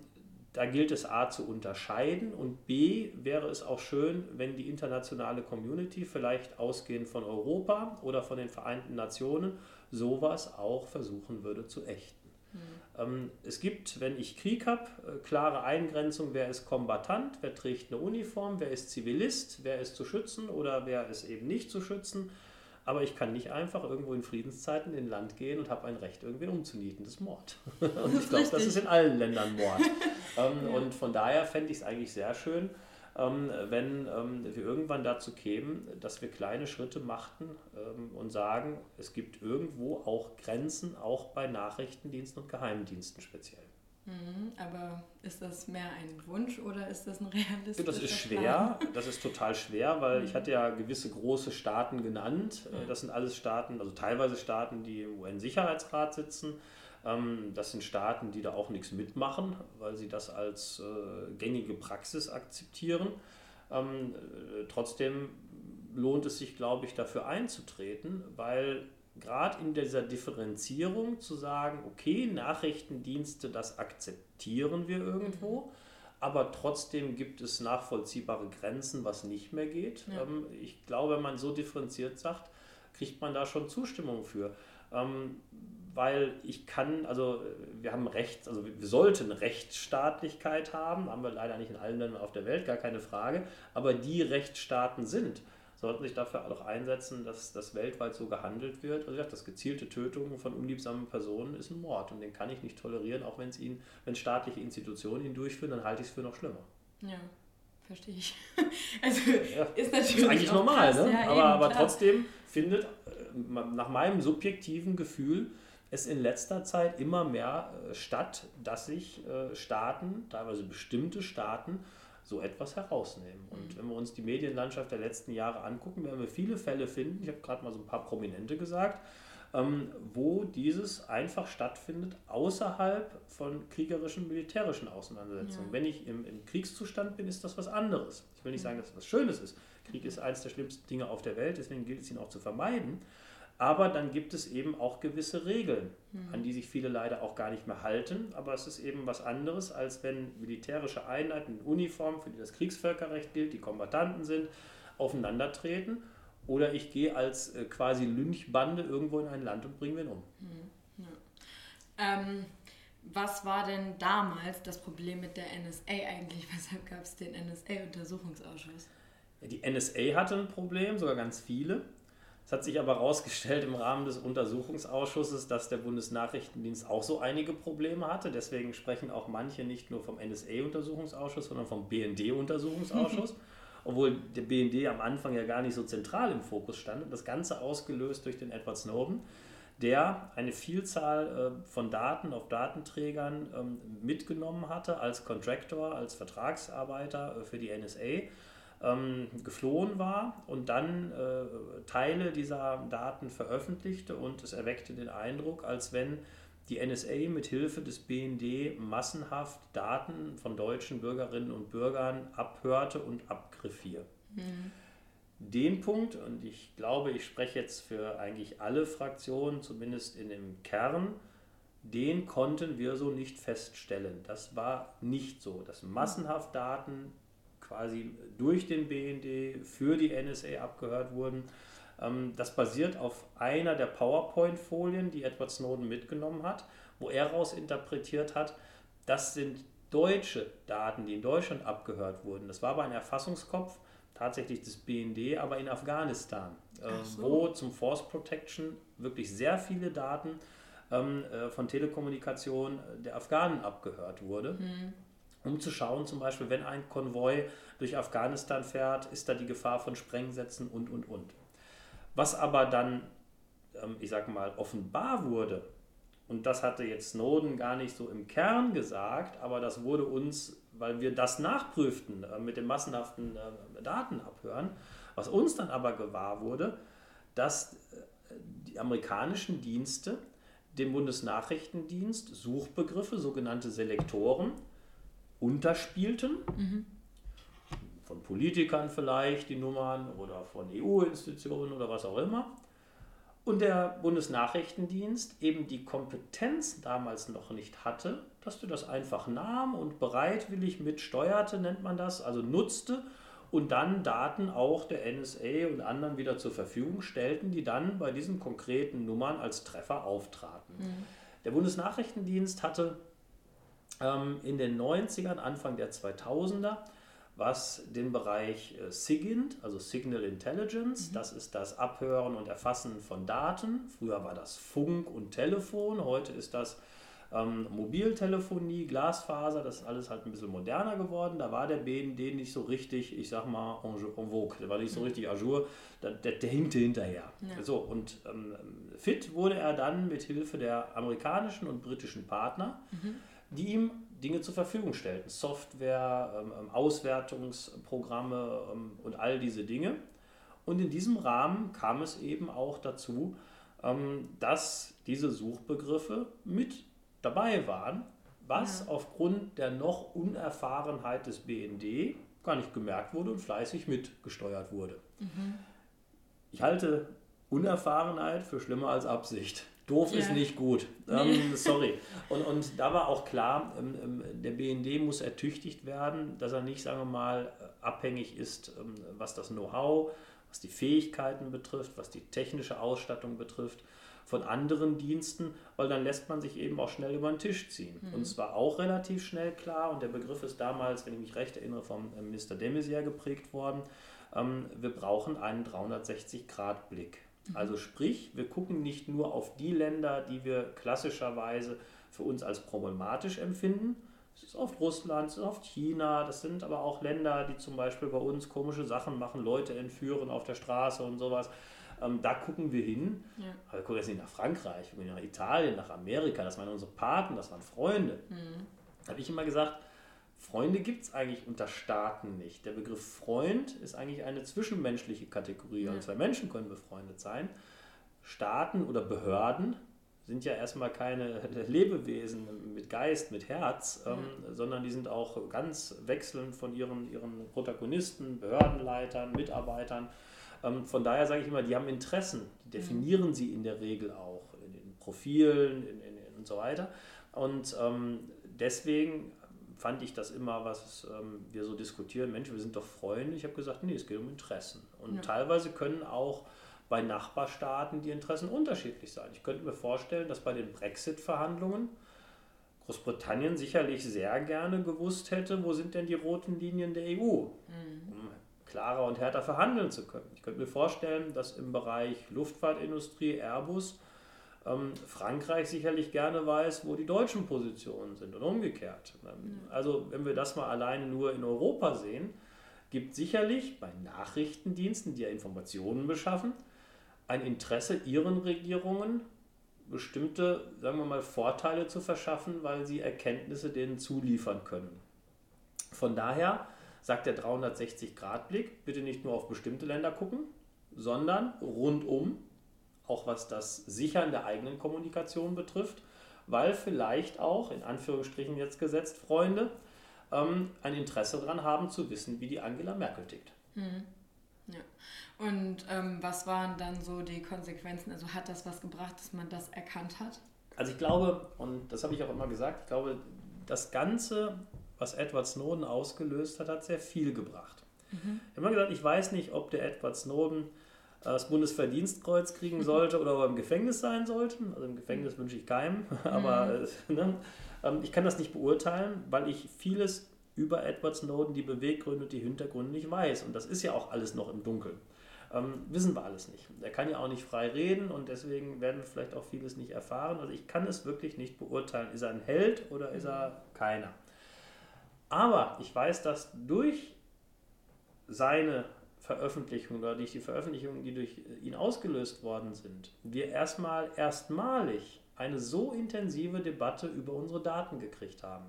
da gilt es A zu unterscheiden und B wäre es auch schön, wenn die internationale Community vielleicht ausgehend von Europa oder von den Vereinten Nationen sowas auch versuchen würde zu ächten. Mhm. es gibt, wenn ich Krieg habe, äh, klare Eingrenzung, wer ist Kombatant, wer trägt eine Uniform, wer ist Zivilist, wer ist zu schützen oder wer ist eben nicht zu schützen. Aber ich kann nicht einfach irgendwo in Friedenszeiten in Land gehen und habe ein Recht, irgendwen umzunieten. Das ist Mord. Und ich glaube, das ist in allen Ländern Mord. ähm. Und von daher fände ich es eigentlich sehr schön, wenn ähm, wir irgendwann dazu kämen, dass wir kleine Schritte machten ähm, und sagen, es gibt irgendwo auch Grenzen, auch bei Nachrichtendiensten und Geheimdiensten speziell. Mhm, aber ist das mehr ein Wunsch oder ist das ein realistischer Das ist schwer, das ist total schwer, weil mhm. ich hatte ja gewisse große Staaten genannt. Mhm. Das sind alles Staaten, also teilweise Staaten, die im UN-Sicherheitsrat sitzen. Ähm, das sind Staaten, die da auch nichts mitmachen, weil sie das als äh, gängige Praxis akzeptieren. Ähm, äh, trotzdem lohnt es sich, glaube ich, dafür einzutreten, weil gerade in dieser Differenzierung zu sagen, okay, Nachrichtendienste, das akzeptieren wir irgendwo, mhm. aber trotzdem gibt es nachvollziehbare Grenzen, was nicht mehr geht. Ja. Ähm, ich glaube, wenn man so differenziert sagt, kriegt man da schon Zustimmung für weil ich kann, also wir haben Recht, also wir sollten Rechtsstaatlichkeit haben, haben wir leider nicht in allen Ländern auf der Welt, gar keine Frage, aber die Rechtsstaaten sind, sollten sich dafür auch einsetzen, dass das weltweit so gehandelt wird. Also das gezielte Tötung von unliebsamen Personen ist ein Mord und den kann ich nicht tolerieren, auch wenn es ihn, wenn staatliche Institutionen ihn durchführen, dann halte ich es für noch schlimmer. Ja verstehe ich. Also ja, ist natürlich. Ist eigentlich normal, krass, ne? Ja, aber, eben, aber trotzdem findet äh, nach meinem subjektiven Gefühl es in letzter Zeit immer mehr äh, statt, dass sich äh, Staaten, teilweise bestimmte Staaten, so etwas herausnehmen. Und mhm. wenn wir uns die Medienlandschaft der letzten Jahre angucken, werden wir viele Fälle finden, ich habe gerade mal so ein paar Prominente gesagt, ähm, wo dieses einfach stattfindet außerhalb von kriegerischen, militärischen Auseinandersetzungen. Ja. Wenn ich im, im, Kriegszustand bin, ist das was anderes. Ich will nicht sagen, dass das was Schönes ist. Krieg ist eines der schlimmsten Dinge auf der Welt, deswegen gilt es ihn auch zu vermeiden. Aber dann gibt es eben auch gewisse Regeln, mhm. an die sich viele leider auch gar nicht mehr halten. Aber es ist eben was anderes, als wenn militärische Einheiten in Uniform, für die das Kriegsvölkerrecht gilt, die Kombattanten sind, aufeinandertreten. Oder ich gehe als äh, quasi Lynchbande irgendwo in ein Land und bringe wen um. Mhm. Ja. Ähm, was war denn damals das Problem mit der NSA eigentlich? Weshalb gab es den NSA-Untersuchungsausschuss? Die NSA hatte ein Problem, sogar ganz viele. Es hat sich aber herausgestellt im Rahmen des Untersuchungsausschusses, dass der Bundesnachrichtendienst auch so einige Probleme hatte. Deswegen sprechen auch manche nicht nur vom NSA-Untersuchungsausschuss, sondern vom BND-Untersuchungsausschuss. Obwohl der BND am Anfang ja gar nicht so zentral im Fokus stand. Das Ganze ausgelöst durch den Edward Snowden, der eine Vielzahl äh, von Daten auf Datenträgern ähm, mitgenommen hatte als Contractor, als Vertragsarbeiter äh, für die NSA ähm, geflohen war und dann äh, Teile dieser Daten veröffentlichte und es erweckte den Eindruck, als wenn die NSA mit Hilfe des BND massenhaft Daten von deutschen Bürgerinnen und Bürgern abhörte und abgriff hier. Mhm. Den Punkt, und ich glaube, ich spreche jetzt für eigentlich alle Fraktionen, zumindest in dem Kern, den konnten wir so nicht feststellen. Das war nicht so, dass massenhaft Daten quasi durch den BND für die NSA abgehört wurden. Ähm, das basiert auf einer der PowerPoint-Folien, die Edward Snowden mitgenommen hat, wo er daraus interpretiert hat, das sind deutsche Daten, die in Deutschland abgehört wurden. Das war aber ein Erfassungskopf tatsächlich des BND, aber in Afghanistan, äh, so. wo zum Force Protection wirklich sehr viele Daten ähm, äh, von Telekommunikation der Afghanen abgehört wurde. Mhm um zu schauen, zum Beispiel, wenn ein Konvoi durch Afghanistan fährt, ist da die Gefahr von Sprengsätzen und, und, und. Was aber dann, ähm, ich sage mal, offenbar wurde, und das hatte jetzt Snowden gar nicht so im Kern gesagt, aber das wurde uns, weil wir das nachprüften äh, mit dem massenhaften äh, Datenabhören, was uns dann aber gewahr wurde, dass äh, die amerikanischen Dienste dem Bundesnachrichtendienst Suchbegriffe, sogenannte Selektoren, unterspielten. Mhm von Politikern vielleicht die Nummern oder von EU-Institutionen oder was auch immer. Und der Bundesnachrichtendienst eben die Kompetenz damals noch nicht hatte, dass du das einfach nahm und bereitwillig mitsteuerte, nennt man das, also nutzte und dann Daten auch der NSA und anderen wieder zur Verfügung stellten, die dann bei diesen konkreten Nummern als Treffer auftraten. Mhm. Der Bundesnachrichtendienst hatte in den 90ern, Anfang der 2000er, was den Bereich äh, SIGINT, also Signal Intelligence, mhm. das ist das Abhören und Erfassen von Daten. Früher war das Funk und Telefon, heute ist das ähm, Mobiltelefonie, Glasfaser, das ist alles halt ein bisschen moderner geworden. Da war der BND nicht so richtig, ich sag mal, en, en vogue, der war nicht so mhm. richtig ajour, der, der, der hinkte hinterher. Ja. So, und ähm, fit wurde er dann mit Hilfe der amerikanischen und britischen Partner, mhm. Die ihm Dinge zur Verfügung stellten. Software, ähm, ähm, Auswertungsprogramme ähm, und all diese Dinge. Und in diesem Rahmen kam es eben auch dazu, dass diese Suchbegriffe mit dabei waren, was ja. aufgrund der noch Unerfahrenheit des BND gar nicht gemerkt wurde und fleißig mitgesteuert wurde. Mhm. Ich halte Unerfahrenheit für schlimmer als Absicht. Doof ja. ist nicht gut. Ähm, sorry. Und, und da war auch klar, ähm, ähm der BND muss ertüchtigt werden, dass er nicht, sagen wir mal, äh, abhängig ist, ähm, was das Know-how, was die Fähigkeiten betrifft, was die technische Ausstattung betrifft, von anderen Diensten, weil dann lässt man sich eben auch schnell über den Tisch ziehen. Mhm. Und zwar auch relativ schnell klar, und der Begriff ist damals, wenn ich mich recht erinnere, vom äh, Mr. de Maizière geprägt worden, ähm, wir brauchen einen 360-Grad-Blick. Also sprich, wir gucken nicht nur auf die Länder, die wir klassischerweise für uns als problematisch empfinden. Es ist oft Russland, es ist oft China, das sind aber auch Länder, die zum Beispiel bei uns komische Sachen machen, Leute entführen auf der Straße und sowas. Ähm, da gucken wir hin. Ja. Aber wir gucken jetzt nicht nach Frankreich, wir gucken nach Italien, nach Amerika, das waren unsere Paten, das waren Freunde. Mhm. Da habe ich immer gesagt, Freunde gibt es eigentlich unter Staaten nicht. Der Begriff Freund ist eigentlich eine zwischenmenschliche Kategorie. Ja. Und zwei Menschen können befreundet sein. Staaten oder Behörden sind ja erstmal keine Lebewesen mit Geist, mit Herz, ähm, sondern die sind auch ganz wechselnd von ihren, ihren Protagonisten, Behördenleitern, Mitarbeitern. Ähm, von daher sage ich immer, die haben Interessen, die definieren mhm. sie in der Regel auch in den Profilen in, in, in und so weiter. Und ähm, deswegen fand ich das immer, was ähm, wir so diskutieren, Mensch, wir sind doch Freunde. Ich habe gesagt, nee, es geht um Interessen. Und ja. teilweise können auch bei Nachbarstaaten die Interessen unterschiedlich sein. Ich könnte mir vorstellen, dass bei den Brexit-Verhandlungen Großbritannien sicherlich sehr gerne gewusst hätte, wo sind denn die roten Linien der EU, mhm. um klarer und härter verhandeln zu können. Ich könnte mir vorstellen, dass im Bereich Luftfahrtindustrie Airbus ähm, Frankreich sicherlich gerne weiß, wo die deutschen Positionen sind und umgekehrt. Ähm, also wenn wir das mal alleine nur in Europa sehen, gibt sicherlich bei Nachrichtendiensten, die ja Informationen beschaffen, ein Interesse ihren Regierungen, bestimmte, sagen wir mal, Vorteile zu verschaffen, weil sie Erkenntnisse denen zuliefern können. Von daher sagt der 360-Grad-Blick, bitte nicht nur auf bestimmte Länder gucken, sondern rundum auch was das Sichern der eigenen Kommunikation betrifft, weil vielleicht auch, in Anführungsstrichen jetzt gesetzt, Freunde, ähm, ein Interesse daran haben zu wissen, wie die Angela Merkel tickt. Mhm. Ja. Und ähm, was waren dann so die Konsequenzen? Also hat das was gebracht, dass man das erkannt hat? Also ich glaube, und das habe ich auch immer gesagt, ich glaube, das Ganze, was Edward Snowden ausgelöst hat, hat sehr viel gebracht. Mhm. Ich habe immer gesagt, ich weiß nicht, ob der Edward Snowden das Bundesverdienstkreuz kriegen sollte oder ob er im Gefängnis sein sollte. Also im Gefängnis wünsche ich keinem, aber mhm. ne, ähm, ich kann das nicht beurteilen, weil ich vieles über Edward Snowden, die Beweggründe und die Hintergründe nicht weiß. Und das ist ja auch alles noch im Dunkeln. Ähm, wissen wir alles nicht. Er kann ja auch nicht frei reden und deswegen werden wir vielleicht auch vieles nicht erfahren. Also ich kann es wirklich nicht beurteilen. Ist er ein Held oder ist er keiner? Aber ich weiß, dass durch seine Veröffentlichung oder durch die Veröffentlichungen, die durch ihn ausgelöst worden sind, wir erstmal erstmalig eine so intensive Debatte über unsere Daten gekriegt haben.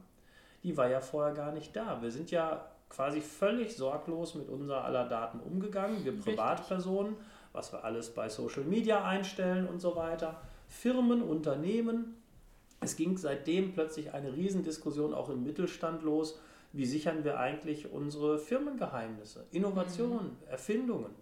Die war ja vorher gar nicht da. Wir sind ja quasi völlig sorglos mit unser aller Daten umgegangen, wir Privatpersonen, was wir alles bei Social Media einstellen und so weiter, Firmen, Unternehmen. Es ging seitdem plötzlich eine Riesendiskussion auch im Mittelstand los. Wie sichern wir eigentlich unsere Firmengeheimnisse, Innovationen, mhm. Erfindungen?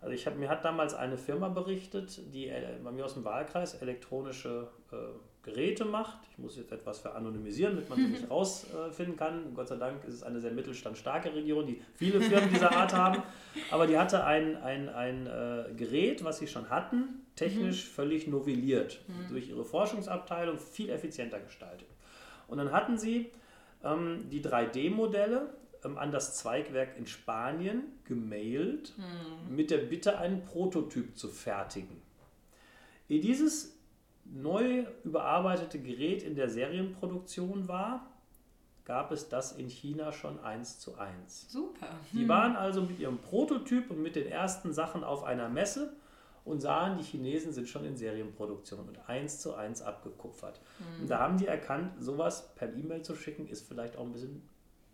Also ich hab, mir hat damals eine Firma berichtet, die äh, bei mir aus dem Wahlkreis elektronische äh, Geräte macht. Ich muss jetzt etwas veranonymisieren, damit man sie nicht rausfinden kann. Gott sei Dank ist es eine sehr mittelstandstarke Region, die viele Firmen dieser Art haben. Aber die hatte ein, ein, ein äh, Gerät, was sie schon hatten, technisch mhm. völlig novelliert. Mhm. Durch ihre Forschungsabteilung viel effizienter gestaltet. Und dann hatten sie ähm, die 3D-Modelle ähm, an das Zweigwerk in Spanien gemailt, mhm. mit der Bitte, einen Prototyp zu fertigen. Ehe dieses neu überarbeitete Gerät in der Serienproduktion war, gab es das in China schon eins zu eins. Super. Die hm. waren also mit ihrem Prototyp und mit den ersten Sachen auf einer Messe und sahen, die Chinesen sind schon in Serienproduktion und eins zu eins abgekupfert. Mhm. Und da haben die erkannt, sowas per E-Mail zu schicken, ist vielleicht auch ein bisschen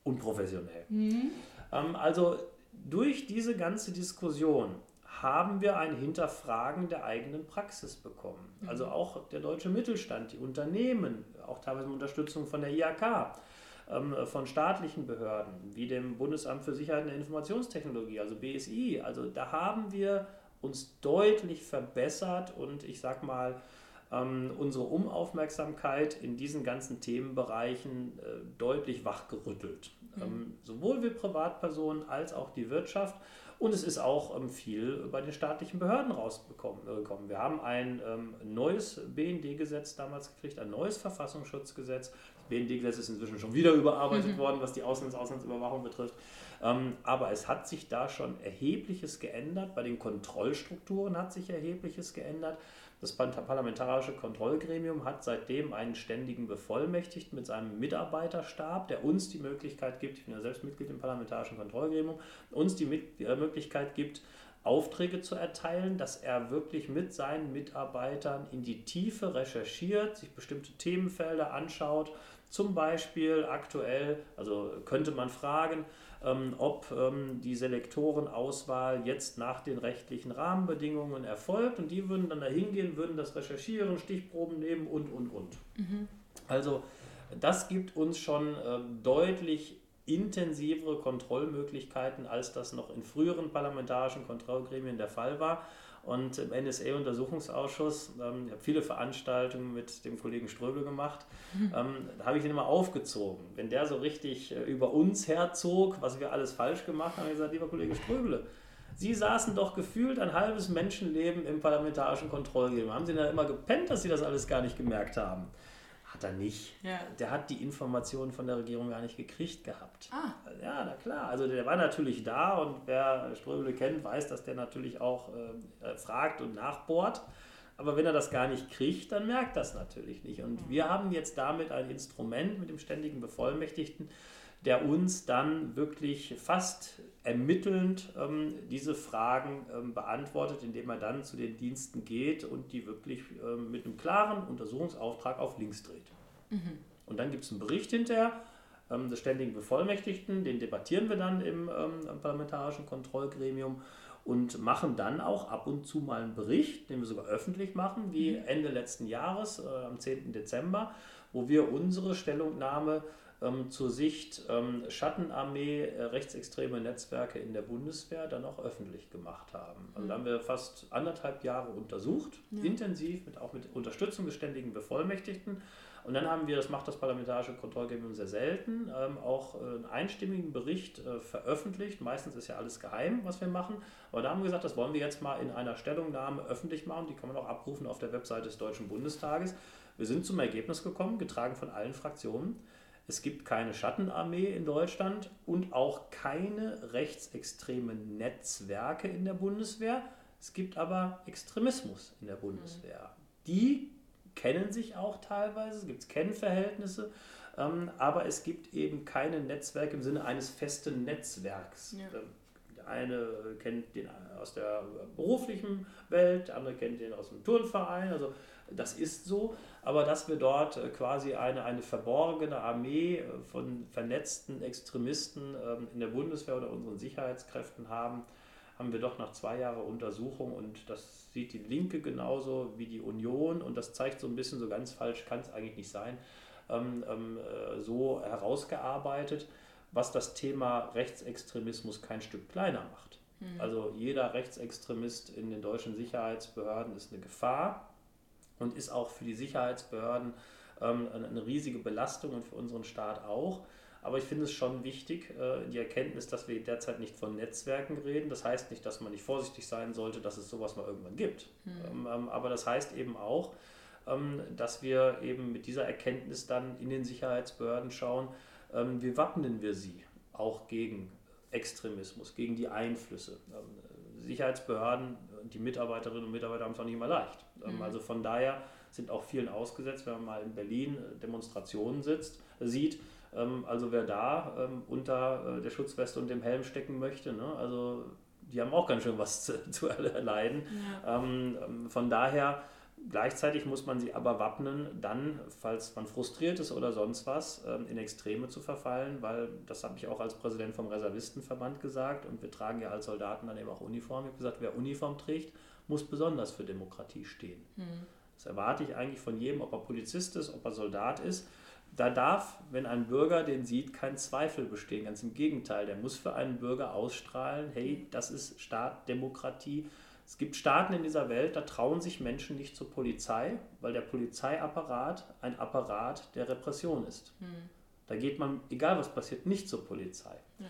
unprofessionell. Mhm. Ähm, also durch diese ganze Diskussion haben wir ein Hinterfragen der eigenen Praxis bekommen. Mhm. Also auch der deutsche Mittelstand, die Unternehmen, auch teilweise Unterstützung von der IHK, ähm, von staatlichen Behörden, wie dem Bundesamt für Sicherheit und Informationstechnologie, also BSI. Also da haben wir uns deutlich verbessert und ich sag mal, ähm, unsere Umaufmerksamkeit in diesen ganzen Themenbereichen äh, deutlich wachgerüttelt. Mhm. Ähm, sowohl wir Privatpersonen als auch die Wirtschaft. Und es ist auch ähm, viel bei den staatlichen Behörden rausgekommen. Äh, wir haben ein ähm, neues BND-Gesetz damals gekriegt, ein neues Verfassungsschutzgesetz. Das BND-Gesetz ist inzwischen schon wieder überarbeitet mhm. worden, was die Auslands Auslandsüberwachung betrifft. Ähm, aber es hat sich da schon erhebliches geändert. Bei den Kontrollstrukturen hat sich erhebliches geändert. Das Parlamentarische Kontrollgremium hat seitdem einen ständigen Bevollmächtigten mit seinem Mitarbeiterstab, der uns die Möglichkeit gibt, ich bin ja selbst Mitglied im Parlamentarischen Kontrollgremium, uns die äh, Möglichkeit gibt, Aufträge zu erteilen, dass er wirklich mit seinen Mitarbeitern in die Tiefe recherchiert, sich bestimmte Themenfelder anschaut. Zum Beispiel aktuell, also könnte man fragen, ähm, ob ähm, die Selektorenauswahl jetzt nach den rechtlichen Rahmenbedingungen erfolgt und die würden dann da hingehen, würden das recherchieren, Stichproben nehmen und, und, und. Mhm. Also das gibt uns schon äh, deutlich intensivere Kontrollmöglichkeiten, als das noch in früheren parlamentarischen Kontrollgremien der Fall war. Und im NSA-Untersuchungsausschuss, ähm, ich habe viele Veranstaltungen mit dem Kollegen Ströbel gemacht, mhm. ähm, da habe ich ihn immer aufgezogen. Wenn der so richtig äh, über uns herzog, was wir alles falsch gemacht haben, habe ich gesagt, lieber Kollege Ströbele, Sie saßen doch gefühlt ein halbes Menschenleben im parlamentarischen Kontrollgremium. Haben Sie da immer gepennt, dass Sie das alles gar nicht gemerkt haben? Hat er nicht. Ja. Der hat die Informationen von der Regierung gar nicht gekriegt gehabt. Ah. Ja, na klar. Also der war natürlich da und wer Ströbele kennt, weiß, dass der natürlich auch äh, fragt und nachbohrt. Aber wenn er das gar nicht kriegt, dann merkt das natürlich nicht. Und mhm. wir haben jetzt damit ein Instrument mit dem ständigen Bevollmächtigten, der uns dann wirklich fast ermittelnd ähm, diese Fragen ähm, beantwortet, indem er dann zu den Diensten geht und die wirklich ähm, mit einem klaren Untersuchungsauftrag auf links dreht. Mhm. Und dann gibt es einen Bericht hinterher des ständigen Bevollmächtigten, den debattieren wir dann im, im parlamentarischen Kontrollgremium und machen dann auch ab und zu mal einen Bericht, den wir sogar öffentlich machen, wie mhm. Ende letzten Jahres, äh, am 10. Dezember, wo wir unsere Stellungnahme ähm, zur Sicht ähm, Schattenarmee, äh, rechtsextreme Netzwerke in der Bundeswehr dann auch öffentlich gemacht haben. Also mhm. da haben wir fast anderthalb Jahre untersucht, ja. intensiv, mit, auch mit Unterstützung des ständigen Bevollmächtigten. Und dann haben wir, das macht das Parlamentarische Kontrollgremium sehr selten, ähm, auch äh, einen einstimmigen Bericht äh, veröffentlicht. Meistens ist ja alles geheim, was wir machen. Aber da haben wir gesagt, das wollen wir jetzt mal in einer Stellungnahme öffentlich machen. Die kann man auch abrufen auf der Webseite des Deutschen Bundestages. Wir sind zum Ergebnis gekommen, getragen von allen Fraktionen, es gibt keine Schattenarmee in Deutschland und auch keine rechtsextremen Netzwerke in der Bundeswehr. Es gibt aber Extremismus in der Bundeswehr. Die kennen sich auch teilweise, es gibt Kennverhältnisse, ähm, aber es gibt eben keine Netzwerke im Sinne eines festen Netzwerks. Ja. Ähm, der eine kennt den aus der beruflichen Welt, der andere kennt den aus dem Turnverein. Also das ist so, aber dass wir dort äh, quasi eine, eine verborgene Armee äh, von vernetzten Extremisten ähm, in der Bundeswehr oder unseren Sicherheitskräften haben, haben wir doch nach zwei Jahren Untersuchung und das sieht die Linke genauso wie die Union und das zeigt so ein bisschen, so ganz falsch kann es eigentlich nicht sein, ähm, ähm, äh, so herausgearbeitet, was das Thema Rechtsextremismus kein Stück kleiner macht. Mhm. Also jeder Rechtsextremist in den deutschen Sicherheitsbehörden ist eine Gefahr und ist auch für die Sicherheitsbehörden ähm, eine riesige Belastung und für unseren Staat auch. Aber ich finde es schon wichtig, äh, die Erkenntnis, dass wir derzeit nicht von Netzwerken reden. Das heißt nicht, dass man nicht vorsichtig sein sollte, dass es sowas mal irgendwann gibt. Mhm. Ähm, aber das heißt eben auch, ähm, dass wir eben mit dieser Erkenntnis dann in den Sicherheitsbehörden schauen, wie wappnen wir sie auch gegen Extremismus, gegen die Einflüsse. Sicherheitsbehörden, die Mitarbeiterinnen und Mitarbeiter haben es auch nicht immer leicht. Mhm. Also von daher sind auch vielen ausgesetzt, wenn man mal in Berlin äh, Demonstrationen sitzt, sieht. Ähm, also wer da ähm, unter äh, der Schutzweste und dem Helm stecken möchte, ne? also die haben auch ganz schön was zu, zu erleiden. Ja. Ähm, von daher Gleichzeitig muss man sie aber wappnen, dann, falls man frustriert ist oder sonst was, in Extreme zu verfallen, weil das habe ich auch als Präsident vom Reservistenverband gesagt und wir tragen ja als Soldaten dann eben auch Uniform. Ich habe gesagt, wer Uniform trägt, muss besonders für Demokratie stehen. Mhm. Das erwarte ich eigentlich von jedem, ob er Polizist ist, ob er Soldat ist. Da darf, wenn ein Bürger den sieht, kein Zweifel bestehen. Ganz im Gegenteil, der muss für einen Bürger ausstrahlen, hey, das ist Staat, Demokratie. Es gibt Staaten in dieser Welt, da trauen sich Menschen nicht zur Polizei, weil der Polizeiapparat ein Apparat der Repression ist. Mhm. Da geht man, egal was passiert, nicht zur Polizei. Ja.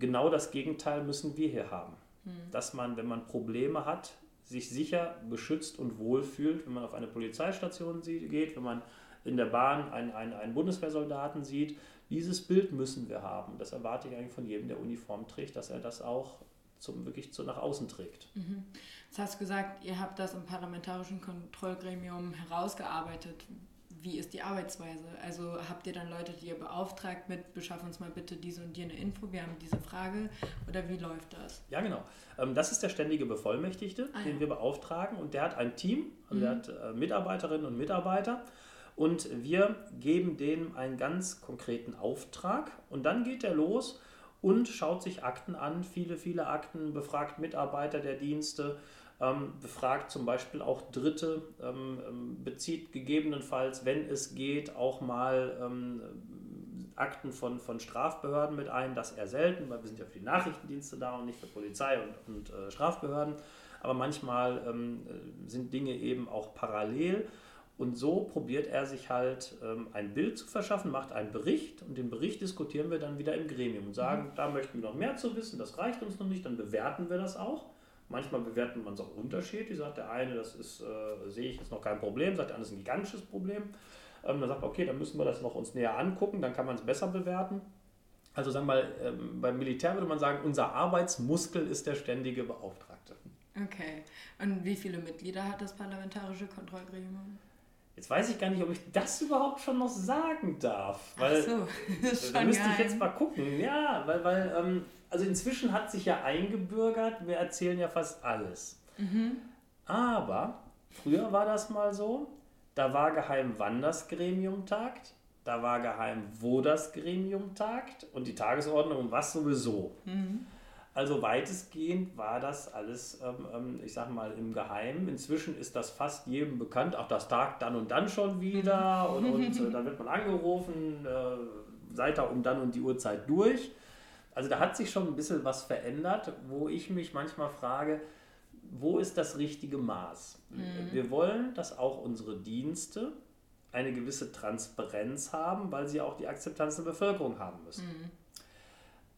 Genau das Gegenteil müssen wir hier haben. Mhm. Dass man, wenn man Probleme hat, sich sicher, beschützt und wohlfühlt, wenn man auf eine Polizeistation geht, wenn man in der Bahn einen, einen, einen Bundeswehrsoldaten sieht. Dieses Bild müssen wir haben. Das erwarte ich eigentlich von jedem, der Uniform trägt, dass er das auch zum, wirklich zu, nach außen trägt. Mhm. Jetzt hast du gesagt, ihr habt das im parlamentarischen Kontrollgremium herausgearbeitet wie ist die Arbeitsweise? Also habt ihr dann Leute, die ihr beauftragt mit, beschaff uns mal bitte diese und jene Info, wir haben diese Frage oder wie läuft das? Ja, genau. Ähm, das ist der ständige Bevollmächtigte, ah, den ja. wir beauftragen und der hat ein Team, also mhm. der hat äh, Mitarbeiterinnen und Mitarbeiter und wir geben denen einen ganz konkreten Auftrag und dann geht er los und schaut sich Akten an, viele, viele Akten, befragt Mitarbeiter der Dienste, ähm, befragt zum Beispiel auch Dritte, ähm, ähm, bezieht gegebenenfalls, wenn es geht, auch mal Akten von, von Strafbehörden mit ein, das eher selten, weil wir sind ja für die Nachrichtendienste da und nicht für Polizei und, und äh, Strafbehörden. Aber manchmal ähm, äh, sind Dinge eben auch parallel. Und so probiert er sich halt ähm, ein Bild zu verschaffen, macht einen Bericht und den Bericht diskutieren wir dann wieder im Gremium und sagen, mhm. da möchten wir noch mehr zu wissen, das reicht uns noch nicht, dann bewerten wir das auch. Manchmal bewerten man es auch unterschiedlich. Sagt der eine, das ist, äh, sehe ich, ist noch kein Problem, sagt der andere, das ist ein gigantisches Problem. Ähm, dann sagt man, okay, dann müssen wir das noch uns näher angucken, dann kann man es besser bewerten. Also sagen wir mal, ähm, beim Militär würde man sagen, unser Arbeitsmuskel ist der ständige Beauftragte. Okay. Und wie viele Mitglieder hat das Parlamentarische Kontrollgremium? Jetzt weiß ich gar nicht, ob ich das überhaupt schon noch sagen darf. Weil, Ach so, das ist da müsste ich jetzt mal gucken. Ja, weil, weil ähm, also inzwischen hat sich ja eingebürgert, wir erzählen ja fast alles. Mhm. Aber früher war das mal so, da war geheim, wann das Gremium tagt, da war geheim, wo das Gremium tagt und die Tagesordnung und was sowieso. Mhm. Also weitestgehend war das alles, ähm, ähm, ich sag mal, im Geheimen. Inzwischen ist das fast jedem bekannt. Auch das tagt dann und dann schon wieder. Und, und äh, dann wird man angerufen, äh, seid da um dann und die Uhrzeit durch. Also da hat sich schon ein bisschen was verändert, wo ich mich manchmal frage, wo ist das richtige Maß? Mhm. Wir wollen, dass auch unsere Dienste eine gewisse Transparenz haben, weil sie auch die Akzeptanz der Bevölkerung haben müssen. Mhm.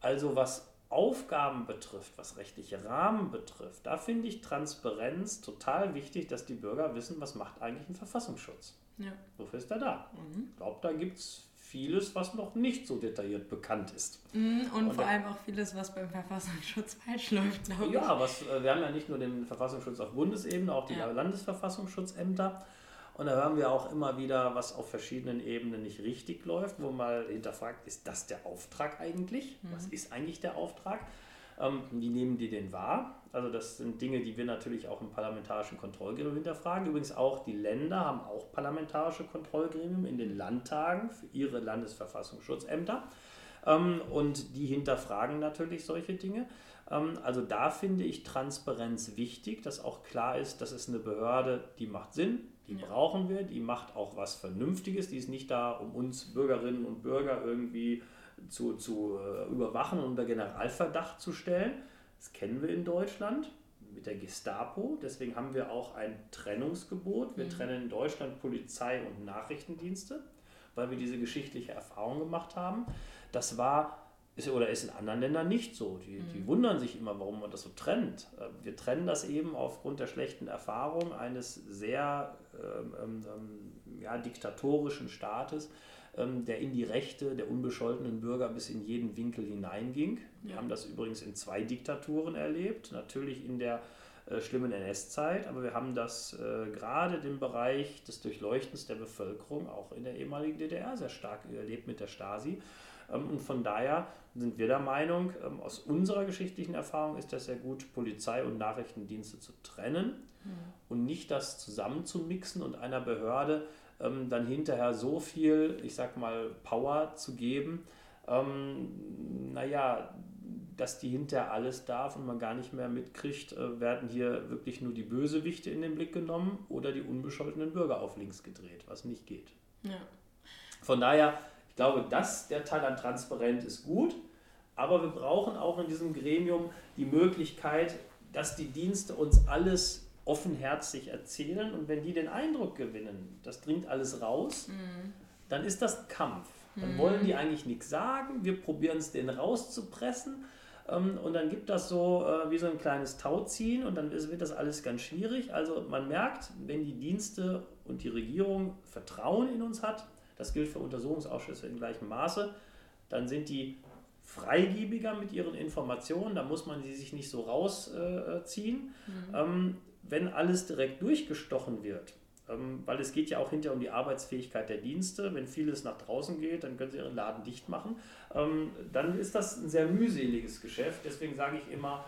Also was Aufgaben betrifft, was rechtliche Rahmen betrifft, da finde ich Transparenz total wichtig, dass die Bürger wissen, was macht eigentlich ein Verfassungsschutz. Ja. Wofür ist er da? Mhm. Ich glaube, da gibt es vieles, was noch nicht so detailliert bekannt ist. Mhm, und, und, vor allem auch vieles, was beim Verfassungsschutz falsch läuft, glaube ich. Ja, was, äh, wir haben ja nicht nur den Verfassungsschutz auf Bundesebene, auch die ja. Landesverfassungsschutzämter. Und da hören wir auch immer wieder, was auf verschiedenen Ebenen nicht richtig läuft, wo mal hinterfragt, ist das der Auftrag eigentlich? Mhm. Was ist eigentlich der Auftrag? Ähm, wie nehmen die den wahr? Also das sind Dinge, die wir natürlich auch im parlamentarischen Kontrollgremium hinterfragen. Übrigens auch die Länder haben auch parlamentarische Kontrollgremium in den Landtagen für ihre Landesverfassungsschutzämter. Ähm, und die hinterfragen natürlich solche Dinge. Ähm, also da finde ich Transparenz wichtig, dass auch klar ist, das ist eine Behörde, die macht Sinn, die ja. brauchen wir, die macht auch was Vernünftiges, die ist nicht da, um uns Bürgerinnen und Bürger irgendwie zu, zu äh, überwachen und unter Generalverdacht zu stellen. Das kennen wir in Deutschland mit der Gestapo. Deswegen haben wir auch ein Trennungsgebot. Wir mhm. trennen in Deutschland Polizei und Nachrichtendienste, weil wir diese geschichtliche Erfahrung gemacht haben. Das war ist, oder ist in anderen Ländern nicht so. Die, mhm. die wundern sich immer, warum man das so trennt. Äh, wir trennen das eben aufgrund der schlechten Erfahrung eines sehr ähm, ähm, ähm, ja, diktatorischen Staates, ähm, der in die Rechte der unbescholtenen Bürger bis in jeden Winkel hineinging. Wir haben das übrigens in zwei Diktaturen erlebt. Natürlich in der schlimmen NS-Zeit, aber wir haben das äh, gerade im Bereich des Durchleuchtens der Bevölkerung auch in der ehemaligen DDR sehr stark erlebt mit der Stasi. Ähm, und von daher sind wir der Meinung, ähm, aus unserer geschichtlichen Erfahrung ist das sehr gut, Polizei und Nachrichtendienste zu trennen mhm. und nicht das zusammenzumixen und einer Behörde ähm, dann hinterher so viel, ich sag mal, Power zu geben, ähm, naja, dass die hinterher alles darf und man gar nicht mehr mitkriegt, äh, werden hier wirklich nur die Bösewichte in den Blick genommen oder die unbescholtenen Bürger auf links gedreht, was nicht geht. Ja. Von daher glaube, dass der Teil an Transparenz ist gut, aber wir brauchen auch in diesem Gremium die Möglichkeit, dass die Dienste uns alles offenherzig erzählen und wenn die den Eindruck gewinnen, das dringt alles raus, mhm. dann ist das Kampf. Dann mhm. wollen die eigentlich nichts sagen, wir probieren es denen rauszupressen ähm, und dann gibt das so äh, wie so ein kleines Tauziehen und dann wird das alles ganz schwierig. Also man merkt, wenn die Dienste und die Regierung Vertrauen in uns hat, das gilt für Untersuchungsausschüsse in gleichem Maße. Dann sind die freigebiger mit ihren Informationen, da muss man sie sich nicht so rausziehen. Mhm. Ähm, wenn alles direkt durchgestochen wird, weil es geht ja auch hinterher um die Arbeitsfähigkeit der Dienste, wenn vieles nach draußen geht, dann können sie ihren Laden dicht machen, ähm, dann ist das ein sehr mühseliges Geschäft. Deswegen sage ich immer,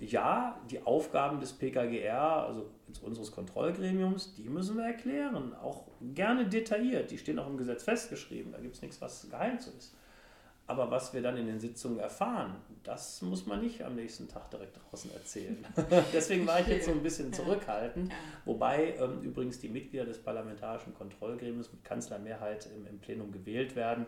ja, die Aufgaben des PKGR, also unseres Kontrollgremiums, die müssen wir erklären, auch gerne detailliert. Die stehen auch im Gesetz festgeschrieben, da gibt es nichts, was geheim zu ist. Aber was wir dann in den Sitzungen erfahren, das muss man nicht am nächsten Tag direkt draußen erzählen. Deswegen war ich jetzt so ein bisschen zurückhaltend. Wobei ähm, übrigens die Mitglieder des Parlamentarischen Kontrollgremiums mit Kanzlermehrheit im, im Plenum gewählt werden.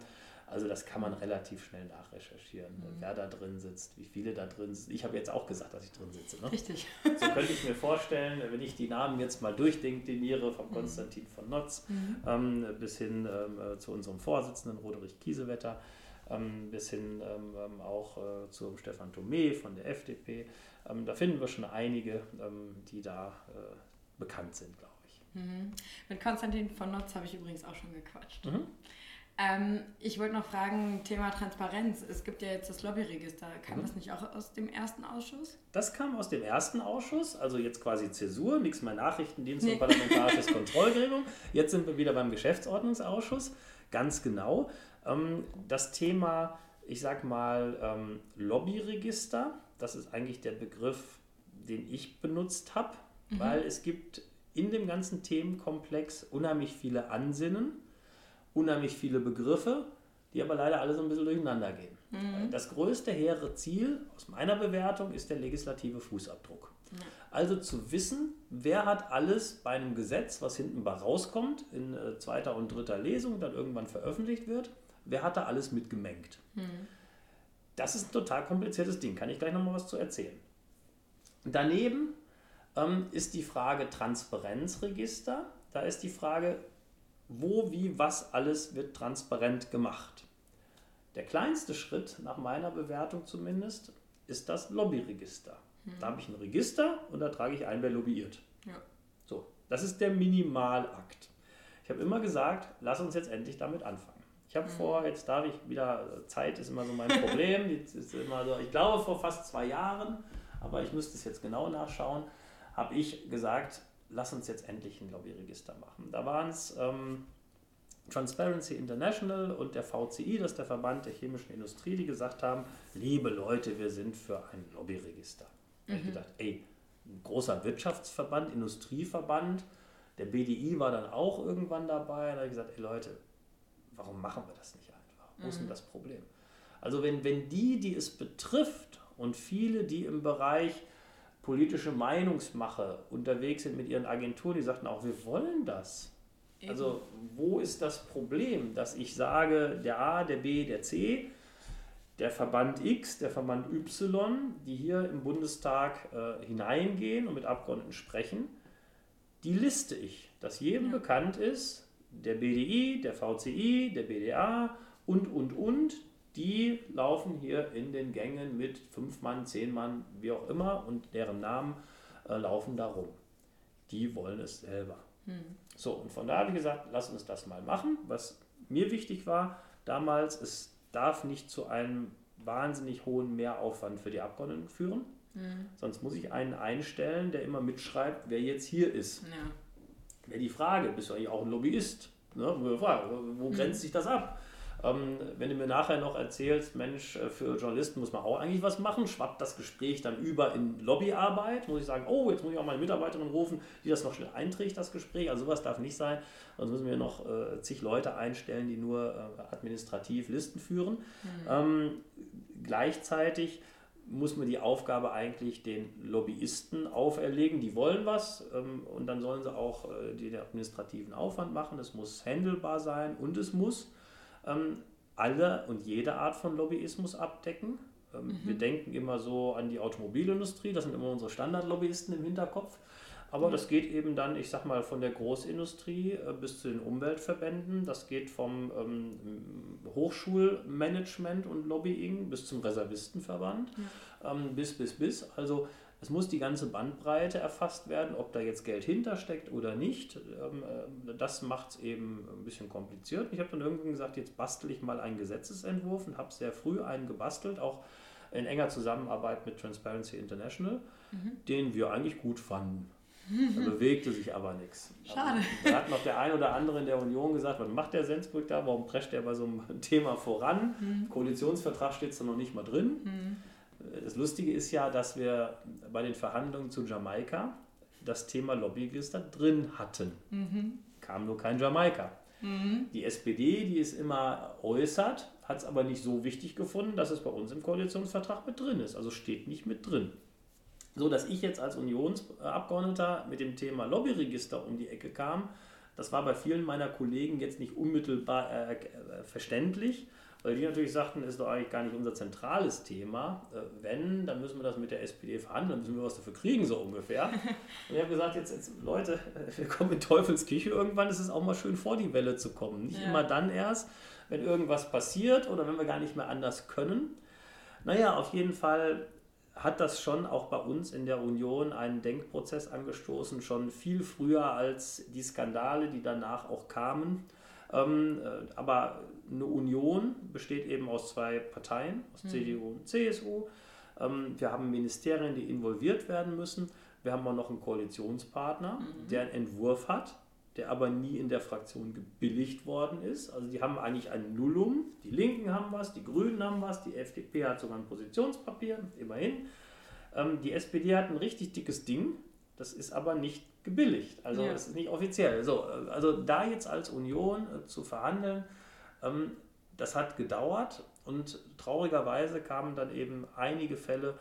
Also das kann man relativ schnell nachrecherchieren, mhm. wer da drin sitzt, wie viele da drin sitzen. Ich habe jetzt auch gesagt, dass ich drin sitze. Ne? Richtig. So könnte ich mir vorstellen, wenn ich die Namen jetzt mal durchdekliniere, von mhm. Konstantin von Notz mhm. ähm, bis hin ähm, äh, zu unserem Vorsitzenden Roderich Kiesewetter, bis hin ähm, ähm, auch äh, zu Stefan Thomé von der FDP. Ähm, da finden wir schon einige, die da äh, bekannt sind, glaube ich. Mhm. Mit Konstantin von Notz habe ich übrigens auch schon gequatscht. Mhm. Ähm, ich wollte noch fragen, Thema Transparenz. Es gibt ja jetzt das Lobbyregister. Kam mhm. das nicht auch aus dem ersten Ausschuss? Das kam aus dem ersten Ausschuss, also jetzt quasi Zäsur, nichts mehr Nachrichtendienst nee. und parlamentarisches Kontrollgremium. Jetzt sind wir wieder beim Geschäftsordnungsausschuss, ganz genau. Ähm, das Thema, ich sag mal, ähm, Lobbyregister, das ist eigentlich der Begriff, den ich benutzt habe, mhm. weil es gibt in dem ganzen Themenkomplex unheimlich viele Ansinnen unheimlich viele Begriffe, die aber leider alle so ein bisschen durcheinander gehen. Mhm. Das größte hehre Ziel aus meiner Bewertung ist der legislative Fußabdruck. Also zu wissen, wer hat alles bei einem Gesetz, was hinten bei rauskommt, in äh, zweiter und dritter Lesung, dann irgendwann veröffentlicht wird, wer hat da alles mitgemengt. Mhm. Das ist ein total kompliziertes Ding, kann ich gleich nochmal was zu erzählen. Daneben ähm, ist die Frage Transparenzregister. Da ist die Frage, wo, wie, was alles wird transparent gemacht. Der kleinste Schritt, nach meiner Bewertung zumindest, ist das Lobbyregister. Mhm. Da habe ich ein Register und da trage ich ein, wer lobbyiert. Ja. So, das ist der Minimalakt. Ich habe immer gesagt, lass uns jetzt endlich damit anfangen. Ich habe mhm. vor, jetzt darf ich wieder, Zeit ist immer so mein Problem. jetzt ist immer so, ich glaube vor fast zwei Jahren, aber ich müsste es jetzt genau nachschauen, habe ich gesagt, lass uns jetzt endlich ein Lobbyregister machen. Da waren es ähm, Transparency International und der VCI, das ist der Verband der chemischen Industrie, die gesagt haben, liebe Leute, wir sind für ein Lobbyregister. Mhm. Da ich gedacht, ey, ein großer Wirtschaftsverband, Industrieverband, der BDI war dann auch irgendwann dabei. Da habe ich gesagt, ey Leute, warum machen wir das nicht einfach? Wo ist denn mhm. das Problem? Also wenn, wenn die, die es betrifft und viele, die im Bereich politische Meinungsmache unterwegs sind mit ihren Agenturen, die sagten auch, wir wollen das. Eben. Also wo ist das Problem, dass ich sage, der A, der B, der C, der Verband X, der Verband Y, die hier im Bundestag äh, hineingehen und mit Abgeordneten sprechen, die liste ich, dass jedem ja. bekannt ist, der BDI, der VCI, der BDA und, und, und, die laufen hier in den Gängen mit fünf Mann, zehn Mann, wie auch immer, und deren Namen äh, laufen da rum. Die wollen es selber. Hm. So, und von da habe ich gesagt, lass uns das mal machen. Was mir wichtig war damals, es darf nicht zu einem wahnsinnig hohen Mehraufwand für die Abgeordneten führen. Hm. Sonst muss ich einen einstellen, der immer mitschreibt, wer jetzt hier ist. Ja. Wäre die Frage, bist du eigentlich auch ein Lobbyist? Ne? Wo grenzt hm. sich das ab? Ähm, wenn du mir nachher noch erzählst, Mensch, äh, für Journalisten muss man auch eigentlich was machen, schwappt das Gespräch dann über in Lobbyarbeit, muss ich sagen, oh, jetzt muss ich auch meine Mitarbeiterin rufen, die das noch schnell einträgt, das Gespräch. Also sowas darf nicht sein. Sonst müssen wir noch äh, zig Leute einstellen, die nur äh, administrativ Listen führen. Mhm. Ähm, gleichzeitig muss man die Aufgabe eigentlich den Lobbyisten auferlegen. Die wollen was ähm, und dann sollen sie auch äh, den administrativen Aufwand machen. Es muss handelbar sein und es muss ähm, alle und jede Art von Lobbyismus abdecken. Ähm, mhm. Wir denken immer so an die Automobilindustrie, das sind immer unsere Standardlobbyisten im Hinterkopf. Aber das geht eben dann, ich sag mal, von der Großindustrie äh, bis zu den Umweltverbänden. Das geht vom ähm, Hochschulmanagement und Lobbying bis zum Reservistenverband. Ja. Ähm, bis, bis, bis. Also es muss die ganze Bandbreite erfasst werden, ob da jetzt Geld hintersteckt oder nicht. Ähm, äh, das macht es eben ein bisschen kompliziert. Ich habe dann irgendwann gesagt, jetzt bastel ich mal einen Gesetzesentwurf und habe sehr früh einen gebastelt, auch in enger Zusammenarbeit mit Transparency International, mhm. den wir eigentlich gut fanden. Da bewegte sich aber nichts. Schade. Da hat noch der ein oder andere in der Union gesagt, was macht der Sensbrück da, warum prescht der bei so einem Thema voran? Mhm. Koalitionsvertrag steht es da noch nicht mal drin. Mhm. Das Lustige ist ja, dass wir bei den Verhandlungen zu Jamaika das Thema Lobbyregister drin hatten. Mhm. Kam nur kein Jamaika. Mhm. Die SPD, die es immer äußert, hat es aber nicht so wichtig gefunden, dass es bei uns im Koalitionsvertrag mit drin ist. Also steht nicht mit drin. So dass ich jetzt als Unionsabgeordneter mit dem Thema Lobbyregister um die Ecke kam, das war bei vielen meiner Kollegen jetzt nicht unmittelbar äh, äh verständlich. Weil die natürlich sagten, ist doch eigentlich gar nicht unser zentrales Thema. Äh, wenn, dann müssen wir das mit der SPD verhandeln, dann müssen wir was dafür kriegen, so ungefähr. Und ich habe gesagt, jetzt, jetzt, Leute, wir kommen in Teufelsküche, irgendwann ist es auch mal schön vor die Welle zu kommen. Nicht ja. immer dann erst, wenn irgendwas passiert oder wenn wir gar nicht mehr anders können. Naja, auf jeden Fall hat das schon auch bei uns in der Union einen Denkprozess angestoßen, schon viel früher als die Skandale, die danach auch kamen. Ähm, äh, aber eine Union besteht eben aus zwei Parteien, aus mhm. CDU und CSU. Ähm, wir haben Ministerien, die involviert werden müssen. Wir haben auch noch einen Koalitionspartner, mhm. der einen Entwurf hat, der aber nie in der Fraktion gebilligt worden ist. Also die haben eigentlich ein Nullum. Die Linken haben was, die Grünen haben was, die FDP hat sogar ein Positionspapier, immerhin. Ähm, die SPD hat ein richtig dickes Ding, das ist aber nicht gebilligt. Also es ist nicht offiziell. So, äh, also da jetzt als Union äh, zu verhandeln, ähm, das hat gedauert und traurigerweise kamen dann eben einige Fälle,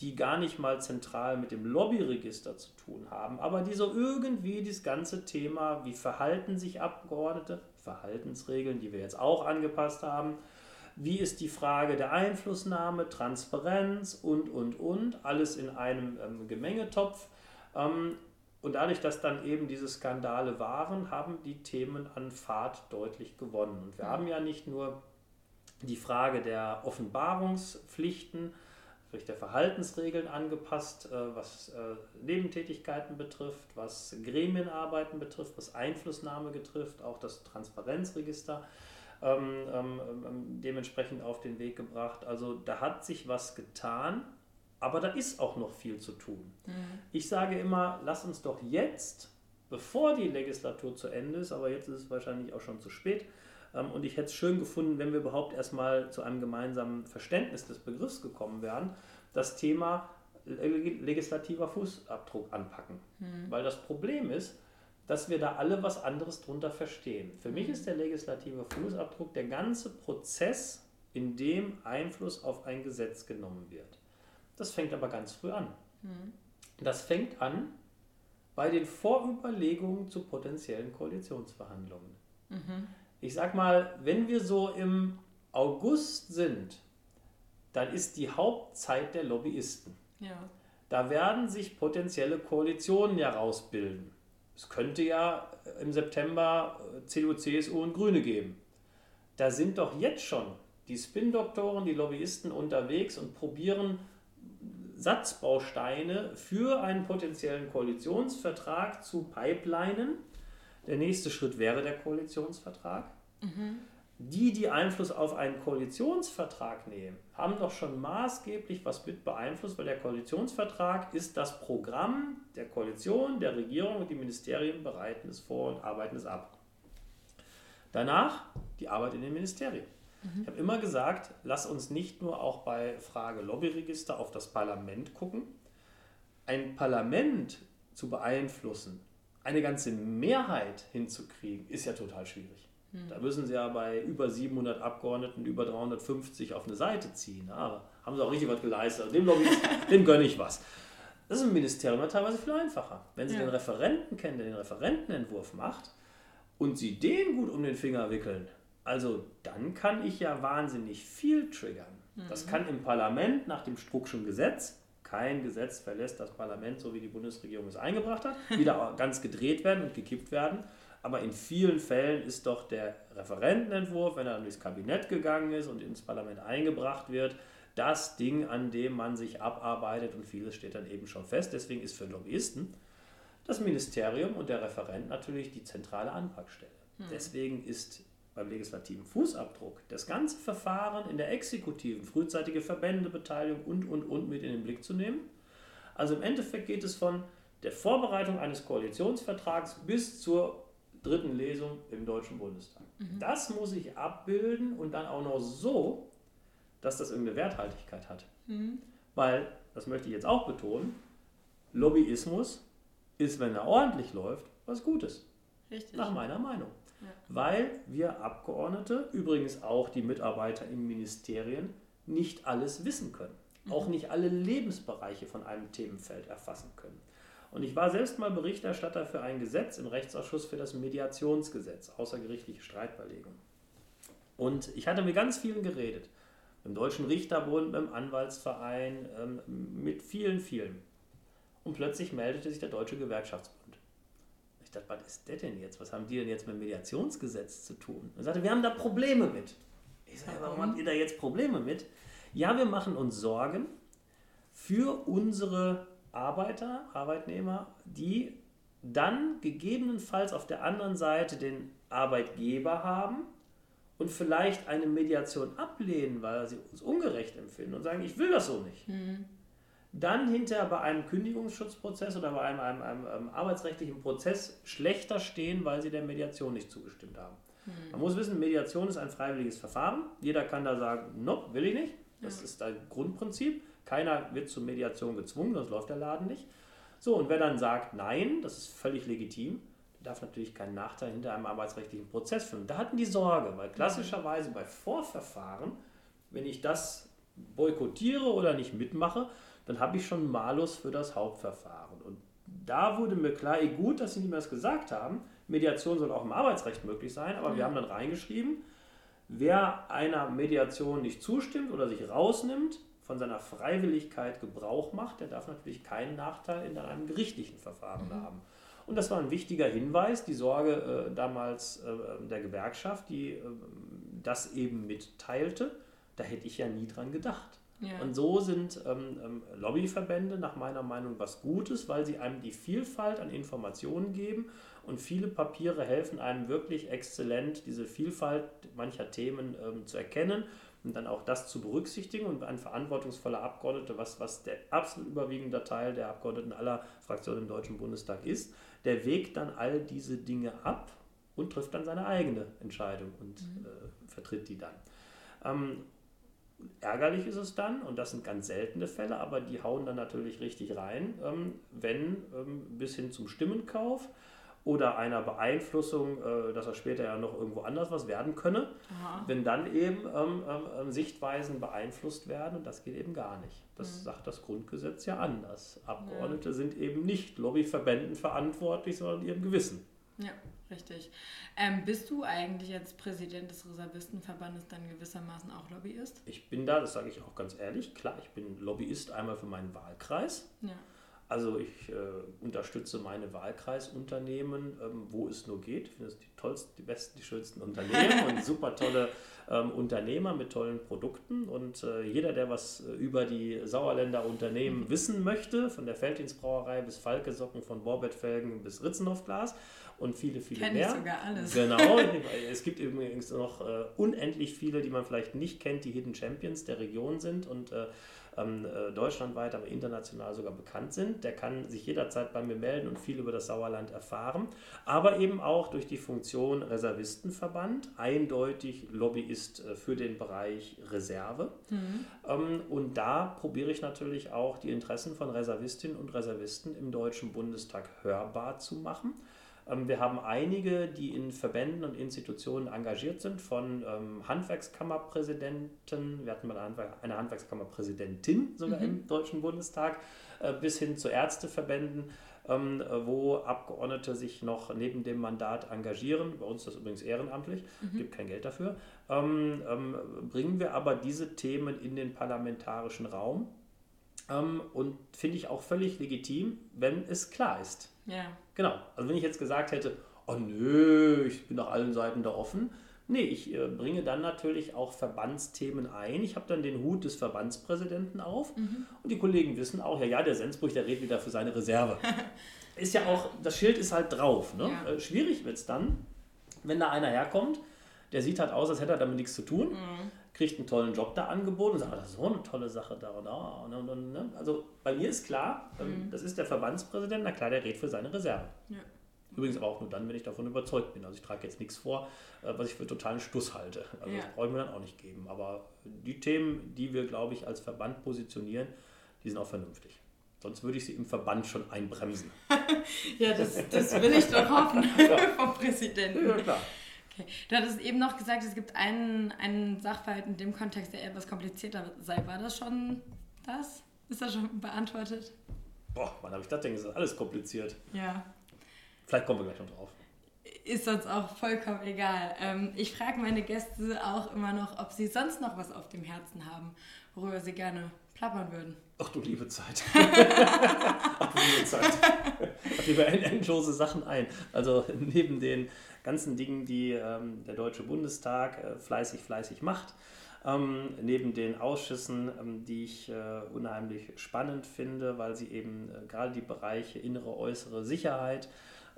die gar nicht mal zentral mit dem Lobbyregister zu tun haben, aber die so irgendwie das ganze Thema, wie verhalten sich Abgeordnete, Verhaltensregeln, die wir jetzt auch angepasst haben, wie ist die Frage der Einflussnahme, Transparenz und, und, und, alles in einem ähm, Gemengetopf. Ähm, und dadurch, dass dann eben diese Skandale waren, haben die Themen an Fahrt deutlich gewonnen. Und wir mhm. haben ja nicht nur die Frage der Offenbarungspflichten, sprich der Verhaltensregeln angepasst, äh, was äh, Nebentätigkeiten betrifft, was Gremienarbeiten betrifft, was Einflussnahme betrifft, auch das Transparenzregister ähm, ähm, ähm, dementsprechend auf den Weg gebracht. Also da hat sich was getan, aber da ist auch noch viel zu tun. Mhm. Ich sage immer, lass uns doch jetzt, bevor die Legislatur zu Ende ist, aber jetzt ist es wahrscheinlich auch schon zu spät, und ich hätte es schön gefunden, wenn wir überhaupt erstmal zu einem gemeinsamen Verständnis des Begriffs gekommen wären, das Thema legislativer Fußabdruck anpacken. Mhm. Weil das Problem ist, dass wir da alle was anderes drunter verstehen. Für mich ist der legislative Fußabdruck der ganze Prozess, in dem Einfluss auf ein Gesetz genommen wird. Das fängt aber ganz früh an. Mhm. Das fängt an bei den Vorüberlegungen zu potenziellen Koalitionsverhandlungen. Mhm. Ich sag mal, wenn wir so im August sind, dann ist die Hauptzeit der Lobbyisten. Ja. Da werden sich potenzielle Koalitionen herausbilden. Es könnte ja im September äh, CDU, CSU und Grüne geben. Da sind doch jetzt schon die Spin-Doktoren, die Lobbyisten unterwegs und probieren Satzbausteine für einen potenziellen Koalitionsvertrag zu pipelinen. Der nächste Schritt wäre der Koalitionsvertrag. Mhm die, die Einfluss auf einen Koalitionsvertrag nehmen, haben doch schon maßgeblich was mit beeinflusst, weil der Koalitionsvertrag ist das Programm der Koalition, der Regierung und die Ministerien bereiten es vor und arbeiten es ab. Danach die Arbeit in den Ministerien. Mhm. Ich habe immer gesagt, lass uns nicht nur auch bei Frage Lobbyregister auf das Parlament gucken. Ein Parlament zu beeinflussen, eine ganze Mehrheit hinzukriegen, ist ja total schwierig. Da müssen sie ja bei über 700 Abgeordneten über 350 auf eine Seite ziehen. Ja, haben sie auch richtig was geleistet. Dem, dem gönne ich was. Das ist im Ministerium teilweise viel einfacher. Wenn Sie ja. den Referenten kennen, der den Referentenentwurf macht und Sie den gut um den Finger wickeln, also dann kann ich ja wahnsinnig viel triggern. Mhm. Das kann im Parlament nach dem Struckschen Gesetz, kein Gesetz verlässt das Parlament, so wie die Bundesregierung es eingebracht hat, wieder ganz gedreht werden und gekippt werden. Aber in vielen Fällen ist doch der Referentenentwurf, wenn er dann durchs Kabinett gegangen ist und ins Parlament eingebracht wird, das Ding, an dem man sich abarbeitet und vieles steht dann eben schon fest. Deswegen ist für Lobbyisten das Ministerium und der Referent natürlich die zentrale Anpackstelle. Hm. Deswegen ist beim legislativen Fußabdruck das ganze Verfahren in der Exekutiven, frühzeitige Verbändebeteiligung und, und, und mit in den Blick zu nehmen. Also im Endeffekt geht es von der Vorbereitung eines Koalitionsvertrags bis zur dritten Lesung im Deutschen Bundestag. Mhm. Das muss ich abbilden und dann auch noch so, dass das irgendeine Werthaltigkeit hat. Mhm. Weil, das möchte ich jetzt auch betonen, Lobbyismus ist, wenn er ordentlich läuft, was Gutes. Richtig. Nach meiner Meinung. Ja. Weil wir Abgeordnete, übrigens auch die Mitarbeiter in Ministerien, nicht alles wissen können. Mhm. Auch nicht alle Lebensbereiche von einem Themenfeld erfassen können. Und ich war selbst mal Berichterstatter für ein Gesetz im Rechtsausschuss für das Mediationsgesetz, außergerichtliche Streitbeilegung. Und ich hatte mit ganz vielen geredet. Im Deutschen Richterbund, beim Anwaltsverein, ähm, mit vielen, vielen. Und plötzlich meldete sich der Deutsche Gewerkschaftsbund. Ich dachte, was ist das denn jetzt? Was haben die denn jetzt mit Mediationsgesetz zu tun? Und sagte, wir haben da Probleme mit. Ich sage, warum habt ihr da jetzt Probleme mit? Ja, wir machen uns Sorgen für unsere Arbeiter, Arbeitnehmer, die dann gegebenenfalls auf der anderen Seite den Arbeitgeber haben und vielleicht eine Mediation ablehnen, weil sie uns ungerecht empfinden und sagen, ich will das so nicht. Mhm. Dann hinterher bei einem Kündigungsschutzprozess oder bei einem, einem, einem, einem, arbeitsrechtlichen Prozess schlechter stehen, weil sie der Mediation nicht zugestimmt haben. Mhm. Man muss wissen, Mediation ist ein freiwilliges Verfahren. Jeder kann da sagen, nope, will ich nicht. Das ja. ist ein Grundprinzip. Keiner wird zur Mediation gezwungen, sonst läuft der Laden nicht. So, und wer dann sagt Nein, das ist völlig legitim, darf natürlich keinen Nachteil hinter einem arbeitsrechtlichen Prozess führen. Da hatten die Sorge, weil klassischerweise bei Vorverfahren, wenn ich das boykottiere oder nicht mitmache, dann habe ich schon Malus für das Hauptverfahren. Und da wurde mir klar, eh gut, dass Sie mir das gesagt haben, Mediation soll auch im Arbeitsrecht möglich sein, aber ja. wir haben dann reingeschrieben, wer einer Mediation nicht zustimmt oder sich rausnimmt, von seiner Freiwilligkeit Gebrauch macht, der darf natürlich keinen Nachteil in einem gerichtlichen Verfahren mhm. haben. Und das war ein wichtiger Hinweis, die Sorge äh, damals äh, der Gewerkschaft, die äh, das eben mitteilte. Da hätte ich ja nie dran gedacht. Ja. Und so sind ähm, ähm, Lobbyverbände nach meiner Meinung was Gutes, weil sie einem die Vielfalt an Informationen geben und viele Papiere helfen einem wirklich exzellent, diese Vielfalt mancher Themen ähm, zu erkennen und dann auch das zu berücksichtigen. Und ein verantwortungsvoller Abgeordneter, was, was der absolut überwiegende Teil der Abgeordneten aller Fraktionen im Deutschen Bundestag ist, der wägt dann all diese Dinge ab und trifft dann seine eigene Entscheidung und mhm. äh, vertritt die dann. Ähm, ärgerlich ist es dann, und das sind ganz seltene Fälle, aber die hauen dann natürlich richtig rein, ähm, wenn ähm, bis hin zum Stimmenkauf oder einer Beeinflussung, äh, dass er später ja noch irgendwo anders was werden könne, Aha. wenn dann eben ähm, Sichtweisen beeinflusst werden und das geht eben gar nicht. Das mhm. sagt das Grundgesetz ja anders. Abgeordnete ja. sind eben nicht Lobbyverbänden verantwortlich, sondern ihrem Gewissen. Ja, richtig. Ähm, bist du eigentlich als Präsident des Reservistenverbandes dann gewissermaßen auch Lobbyist? Ich bin da, das sage ich auch ganz ehrlich, klar, ich bin Lobbyist einmal für meinen Wahlkreis. Ja. Also ich äh, unterstütze meine Wahlkreisunternehmen, ähm, wo es nur geht. Ich finde es die tollsten, die besten, die schönsten Unternehmen und super tolle ähm, Unternehmer mit tollen Produkten. Und äh, jeder, der was äh, über die Sauerländer Unternehmen mhm. wissen möchte, von der Felddienstbrauerei bis Falke Socken, von Borbett-Felgen bis Ritzenhoff-Glas und viele, viele Kenn mehr. Ich sogar alles. Genau. es gibt übrigens noch äh, unendlich viele, die man vielleicht nicht kennt, die Hidden Champions der Region sind und äh, ähm, äh, deutschlandweit, aber international sogar bekannt sind. Der kann sich jederzeit bei mir melden und viel über das Sauerland erfahren. Aber eben auch durch die Funktion Reservistenverband, eindeutig Lobbyist äh, für den Bereich Reserve. Mhm. Ähm, und da probiere ich natürlich auch die Interessen von Reservistinnen und Reservisten im Deutschen Bundestag hörbar zu machen. Ähm, wir haben einige, die in Verbänden und Institutionen engagiert sind, von ähm, Handwerkskammerpräsidenten, wir hatten mal eine Handwerkskammerpräsidentin sogar mhm. im Deutschen Bundestag, äh, bis hin zu Ärzteverbänden, ähm, wo Abgeordnete sich noch neben dem Mandat engagieren. Bei uns ist das übrigens ehrenamtlich, mhm. gibt kein Geld dafür. Bringen wir aber diese Themen in den parlamentarischen Raum. Ähm, und finde ich auch völlig legitim, wenn es klar ist. Ja. Genau. Also wenn ich jetzt gesagt hätte, oh nö, ich bin nach allen Seiten da offen. Nee, ich äh, bringe dann natürlich auch Verbandsthemen ein. Ich habe dann den Hut des Verbandspräsidenten auf mhm. und die Kollegen wissen auch, ja, ja, der Sensburg, der redet wieder für seine Reserve. ist ja auch, das Schild ist halt drauf. Ne? Ja. Äh, schwierig wird es dann, wenn da einer herkommt, der sieht halt aus, als hätte er damit nichts zu tun. Mhm kriegt einen tollen Job da angeboten und sagt, das ist so eine tolle Sache da und da. Und, und, ne? Also bei mir ist klar, ähm, mhm. das ist der Verbandspräsident, na klar, der redet für seine Reserve. Ja. Übrigens aber auch nur dann, wenn ich davon überzeugt bin. Also ich trage jetzt nichts vor, äh, was ich für totalen Stuss halte. Also ja. das brauche ich mir dann auch nicht geben. Aber die Themen, die wir, glaube ich, als Verband positionieren, die sind auch vernünftig. Sonst würde ich sie im Verband schon einbremsen. ja, das, das will ich doch hoffen vom Präsidenten. Ja, klar. Okay. Du hattest eben noch gesagt, es gibt einen, einen Sachverhalt in dem Kontext, der etwas komplizierter sei. War das schon das? Ist das schon beantwortet? Boah, wann habe ich das denn gesagt? Alles kompliziert. Ja. Vielleicht kommen wir gleich noch drauf. Ist uns auch vollkommen egal. Ähm, ich frage meine Gäste auch immer noch, ob sie sonst noch was auf dem Herzen haben, worüber sie gerne plappern würden. Ach du liebe Zeit. Ach du liebe Zeit. Ach, mir endlose Sachen ein. Also neben den ganzen Dingen, die ähm, der Deutsche Bundestag äh, fleißig, fleißig macht. Ähm, neben den Ausschüssen, ähm, die ich äh, unheimlich spannend finde, weil sie eben äh, gerade die Bereiche innere, äußere Sicherheit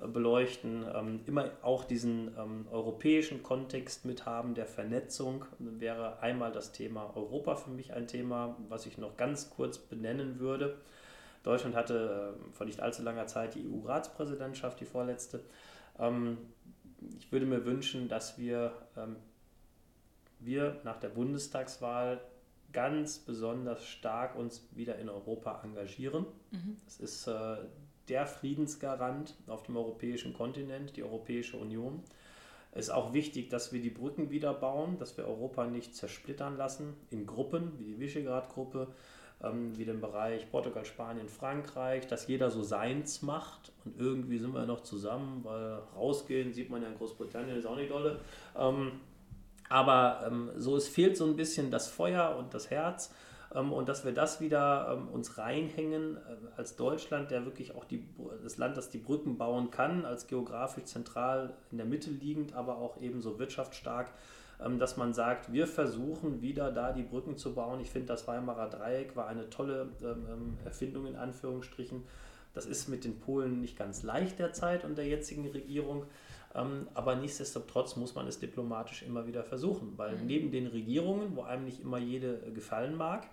äh, beleuchten, ähm, immer auch diesen ähm, europäischen Kontext mit haben, der Vernetzung, wäre einmal das Thema Europa für mich ein Thema, was ich noch ganz kurz benennen würde. Deutschland hatte äh, vor nicht allzu langer Zeit die EU-Ratspräsidentschaft, die vorletzte. Ich würde mir wünschen, dass wir, ähm, wir nach der Bundestagswahl ganz besonders stark uns wieder in Europa engagieren. Mhm. Das ist äh, der Friedensgarant auf dem europäischen Kontinent, die Europäische Union. Es ist auch wichtig, dass wir die Brücken wieder bauen, dass wir Europa nicht zersplittern lassen in Gruppen, wie die Visegrad-Gruppe, ähm, wie den Bereich Portugal, Spanien, Frankreich, dass jeder so seins macht und irgendwie sind wir noch zusammen, weil rausgehen sieht man ja in Großbritannien, ist auch nicht dolle. Ähm, aber ähm, so, es fehlt so ein bisschen das Feuer und das Herz ähm, und dass wir das wieder ähm, uns reinhängen äh, als Deutschland, der wirklich auch die, das Land, das die Brücken bauen kann, als geografisch zentral in der Mitte liegend, aber auch ebenso wirtschaftsstark, ähm, dass man sagt, wir versuchen wieder da die Brücken zu bauen. Ich finde, das Weimarer Dreieck war eine tolle Erfindung in Anführungsstrichen. Das ist mit den Polen nicht ganz leicht derzeit und der jetzigen Regierung. aber nichtsdestotrotz muss man es diplomatisch immer wieder versuchen, weil mhm. neben den Regierungen, wo einem nicht immer jede gefallen mag,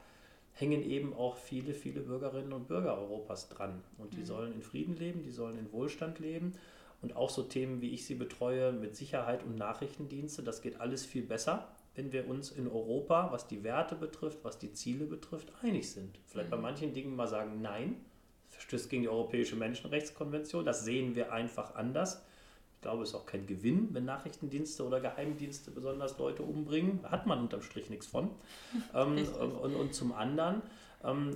hängen eben auch viele, viele Bürgerinnen und Bürger Europas dran. Und die mhm. sollen in Frieden leben, die sollen in Wohlstand leben. Und auch so Themen, wie ich sie betreue, mit Sicherheit und Nachrichtendienste, das geht alles viel besser, wenn wir uns in Europa, was die Werte betrifft, was die Ziele betrifft, einig sind. Vielleicht mhm. bei manchen Dingen mal sagen, nein, verstößt gegen die Europäische Menschenrechtskonvention, das sehen wir einfach anders. Ich glaube, es ist auch kein Gewinn, wenn Nachrichtendienste oder Geheimdienste besonders Leute umbringen. Da hat man unterm Strich nichts von. ähm, und, und, zum anderen,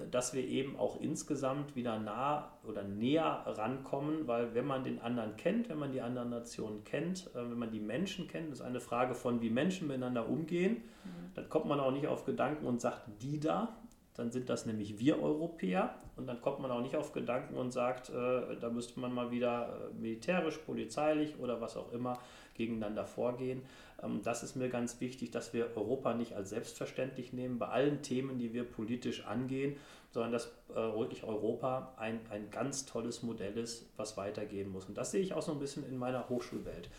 dass wir eben auch insgesamt wieder nah oder näher rankommen, weil wenn man den anderen kennt, wenn man die anderen Nationen kennt, äh, wenn man die Menschen kennt, ist eine Frage von, wie Menschen miteinander umgehen, mhm. dann kommt man auch nicht auf Gedanken und sagt, die da, dann sind das nämlich wir Europäer und dann kommt man auch nicht auf Gedanken und sagt, äh, da müsste man mal wieder äh, militärisch, polizeilich oder was auch immer gegeneinander vorgehen. Ähm, das ist mir ganz wichtig, dass wir Europa nicht als selbstverständlich nehmen bei allen Themen, die wir politisch angehen, sondern dass äh, wirklich Europa ein, ein ganz tolles Modell ist, was weitergehen muss. Und das sehe ich auch so ein bisschen in meiner Hochschulwelt.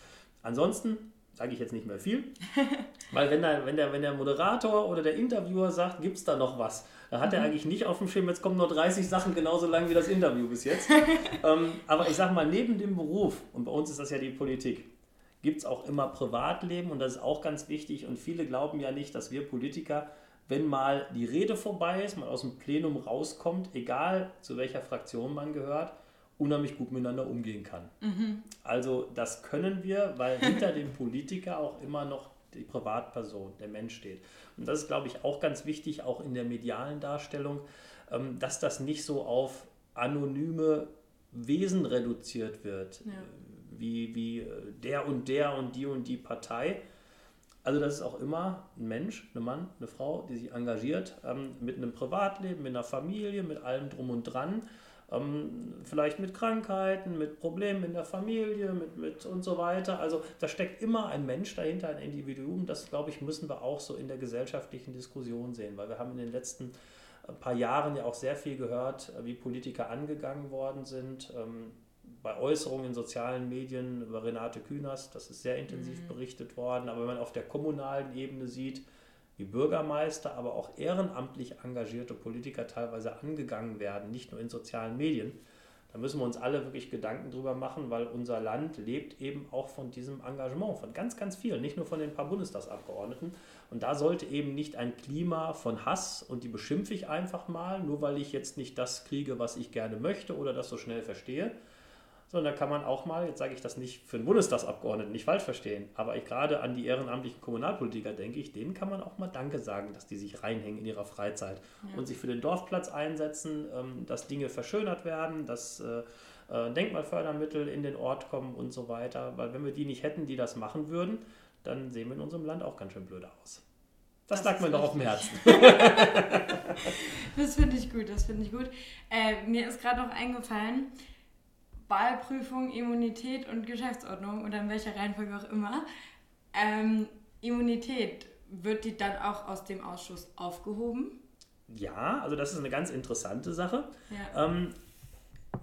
Ansonsten sage ich jetzt nicht mehr viel, weil wenn der, wenn, der, wenn der Moderator oder der Interviewer sagt, gibt es da noch was, dann hat mhm. er eigentlich nicht auf dem Schirm, jetzt kommen nur 30 Sachen genauso lang wie das Interview bis jetzt. ähm, aber ich sage mal, neben dem Beruf, und bei uns ist das ja die Politik, gibt es auch immer Privatleben und das ist auch ganz wichtig und viele glauben ja nicht, dass wir Politiker, wenn mal die Rede vorbei ist, mal aus dem Plenum rauskommt, egal zu welcher Fraktion man gehört, unheimlich gut miteinander umgehen kann. Mhm. Also das können wir, weil hinter dem Politiker auch immer noch die Privatperson, der Mensch steht. Und das ist, glaube ich, auch ganz wichtig, auch in der medialen Darstellung, ähm, dass das nicht so auf anonyme Wesen reduziert wird, ja. Wie, wie äh, der und der und die und die Partei. Also das ist auch immer ein Mensch, ein Mann, eine Frau, die sich engagiert, ähm, mit einem Privatleben, mit einer Familie, mit allem drum und dran ähm, vielleicht mit Krankheiten, mit Problemen in der Familie, mit, mit und so weiter. Also da steckt immer ein Mensch dahinter, ein Individuum. Das, glaube ich, müssen wir auch so in der gesellschaftlichen Diskussion sehen, weil wir haben in den letzten äh, paar Jahren ja auch sehr viel gehört, äh, wie Politiker angegangen worden sind. Ähm, bei Äußerungen in sozialen Medien über Renate Künast, das ist sehr intensiv mhm. berichtet worden. Aber wenn man auf der kommunalen Ebene sieht, wie Bürgermeister, aber auch ehrenamtlich engagierte Politiker teilweise angegangen werden, nicht nur in sozialen Medien, da müssen wir uns alle wirklich Gedanken drüber machen, weil unser Land lebt eben auch von diesem Engagement, von ganz, ganz vielen, nicht nur von den paar Bundestagsabgeordneten. Und da sollte eben nicht ein Klima von Hass und die beschimpfe ich einfach mal, nur weil ich jetzt nicht das kriege, was ich gerne möchte oder das so schnell verstehe, sondern da kann man auch mal, jetzt sage ich das nicht für einen Bundestagsabgeordneten, nicht falsch verstehen, aber ich gerade an die ehrenamtlichen Kommunalpolitiker denke ich, denen kann man auch mal Danke sagen, dass die sich reinhängen in ihrer Freizeit ja. und sich für den Dorfplatz einsetzen, ähm, dass Dinge verschönert werden, dass äh, äh, Denkmalfördermittel in den Ort kommen und so weiter, weil wenn wir die nicht hätten, die das machen würden, dann sehen wir in unserem Land auch ganz schön blöde aus. Das, das lag mir doch auf dem Herzen. das finde ich gut, das finde ich gut. Äh, mir ist gerade noch eingefallen, Wahlprüfung, Immunität und Geschäftsordnung oder in welcher Reihenfolge auch immer. Ähm, Immunität, wird die dann auch aus dem Ausschuss aufgehoben? Ja, also das ist eine ganz interessante Sache. Ja. Ähm,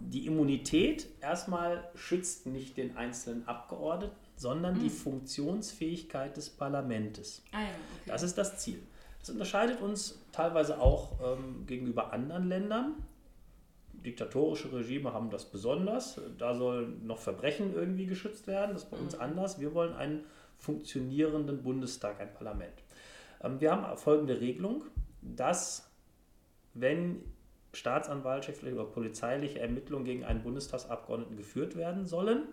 die Immunität erstmal schützt nicht den einzelnen Abgeordneten, sondern mhm. die Funktionsfähigkeit des Parlaments. Ah, ja, okay. Das ist das Ziel. Das unterscheidet uns teilweise auch ähm, gegenüber anderen Ländern diktatorische Regime haben das besonders. Da sollen noch Verbrechen irgendwie geschützt werden. Das ist bei uns mhm. anders. Wir wollen einen funktionierenden Bundestag, ein Parlament. Ähm, wir haben folgende Regelung, dass wenn staatsanwaltschaftliche oder polizeiliche Ermittlungen gegen einen Bundestagsabgeordneten geführt werden sollen,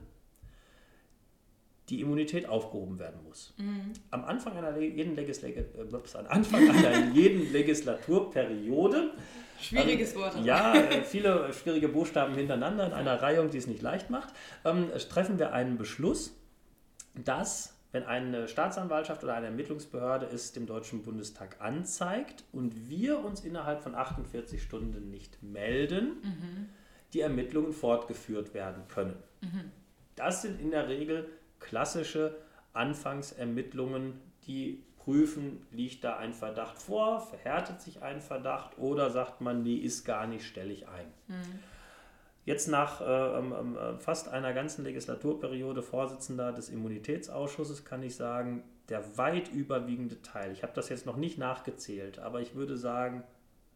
die Immunität aufgehoben werden muss. Mhm. Am Anfang einer jeden, Legisla äh, am Anfang einer jeden Legislaturperiode Schwieriges Wort. Ähm, ja, viele schwierige Buchstaben hintereinander in einer Reihung, die es nicht leicht macht. Ähm, treffen wir einen Beschluss, dass, wenn eine Staatsanwaltschaft oder eine Ermittlungsbehörde es dem Deutschen Bundestag anzeigt und wir uns innerhalb von 48 Stunden nicht melden, mhm. die Ermittlungen fortgeführt werden können. Mhm. Das sind in der Regel klassische Anfangsermittlungen, die prüfen, liegt da ein Verdacht vor, verhärtet sich ein Verdacht oder sagt man, nee, ist gar nicht, stelle ich ein. Mhm. Jetzt nach äh, ähm, ähm, äh, fast einer ganzen Legislaturperiode Vorsitzender des Immunitätsausschusses kann ich sagen, der weit überwiegende Teil, ich habe das jetzt noch nicht nachgezählt, aber ich würde sagen,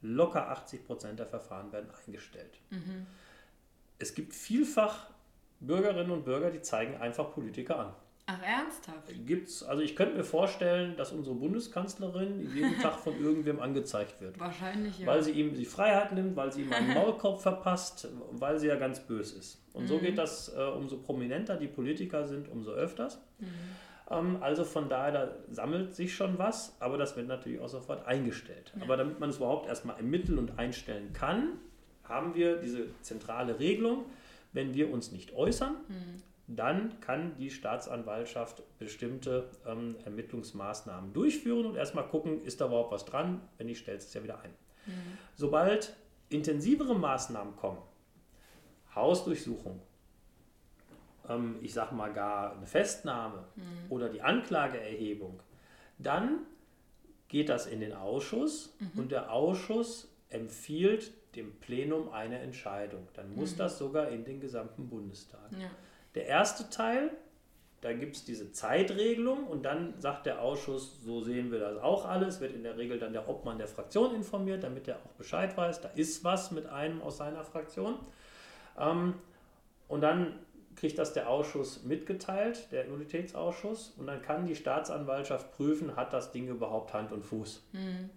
locker 80 Prozent der Verfahren werden eingestellt. Mhm. Es gibt vielfach Bürgerinnen und Bürger, die zeigen einfach Politiker an. Ach, ernsthaft? Gibt's, also ich könnte mir vorstellen, dass unsere Bundeskanzlerin jeden Tag von irgendwem angezeigt wird. Wahrscheinlich, ja. Weil sie ihm die Freiheit nimmt, weil sie ihm einen Maulkorb verpasst, weil sie ja ganz böse ist. Und mhm. so geht das, äh, umso prominenter die Politiker sind, umso öfters. Mhm. Ähm, also von daher, da sammelt sich schon was, aber das wird natürlich auch sofort eingestellt. Ja. Aber damit man es überhaupt erstmal ermitteln und einstellen kann, haben wir diese zentrale Regelung, wenn wir uns nicht äußern, mhm dann kann die Staatsanwaltschaft bestimmte ähm, Ermittlungsmaßnahmen durchführen und erstmal gucken, ist da überhaupt was dran? Wenn nicht, stellt es ja wieder ein. Mhm. Sobald intensivere Maßnahmen kommen, Hausdurchsuchung, ähm, ich sage mal gar eine Festnahme mhm. oder die Anklageerhebung, dann geht das in den Ausschuss mhm. und der Ausschuss empfiehlt dem Plenum eine Entscheidung. Dann muss mhm. das sogar in den gesamten Bundestag. Ja. Der erste Teil, da gibt es diese Zeitregelung und dann sagt der Ausschuss, so sehen wir das auch alles, wird in der Regel dann der Obmann der Fraktion informiert, damit er auch Bescheid weiß, da ist was mit einem aus seiner Fraktion. Ähm, und dann kriegt das der Ausschuss mitgeteilt, der Immunitätsausschuss, und dann kann die Staatsanwaltschaft prüfen, hat das Ding überhaupt Hand und Fuß. Mhm.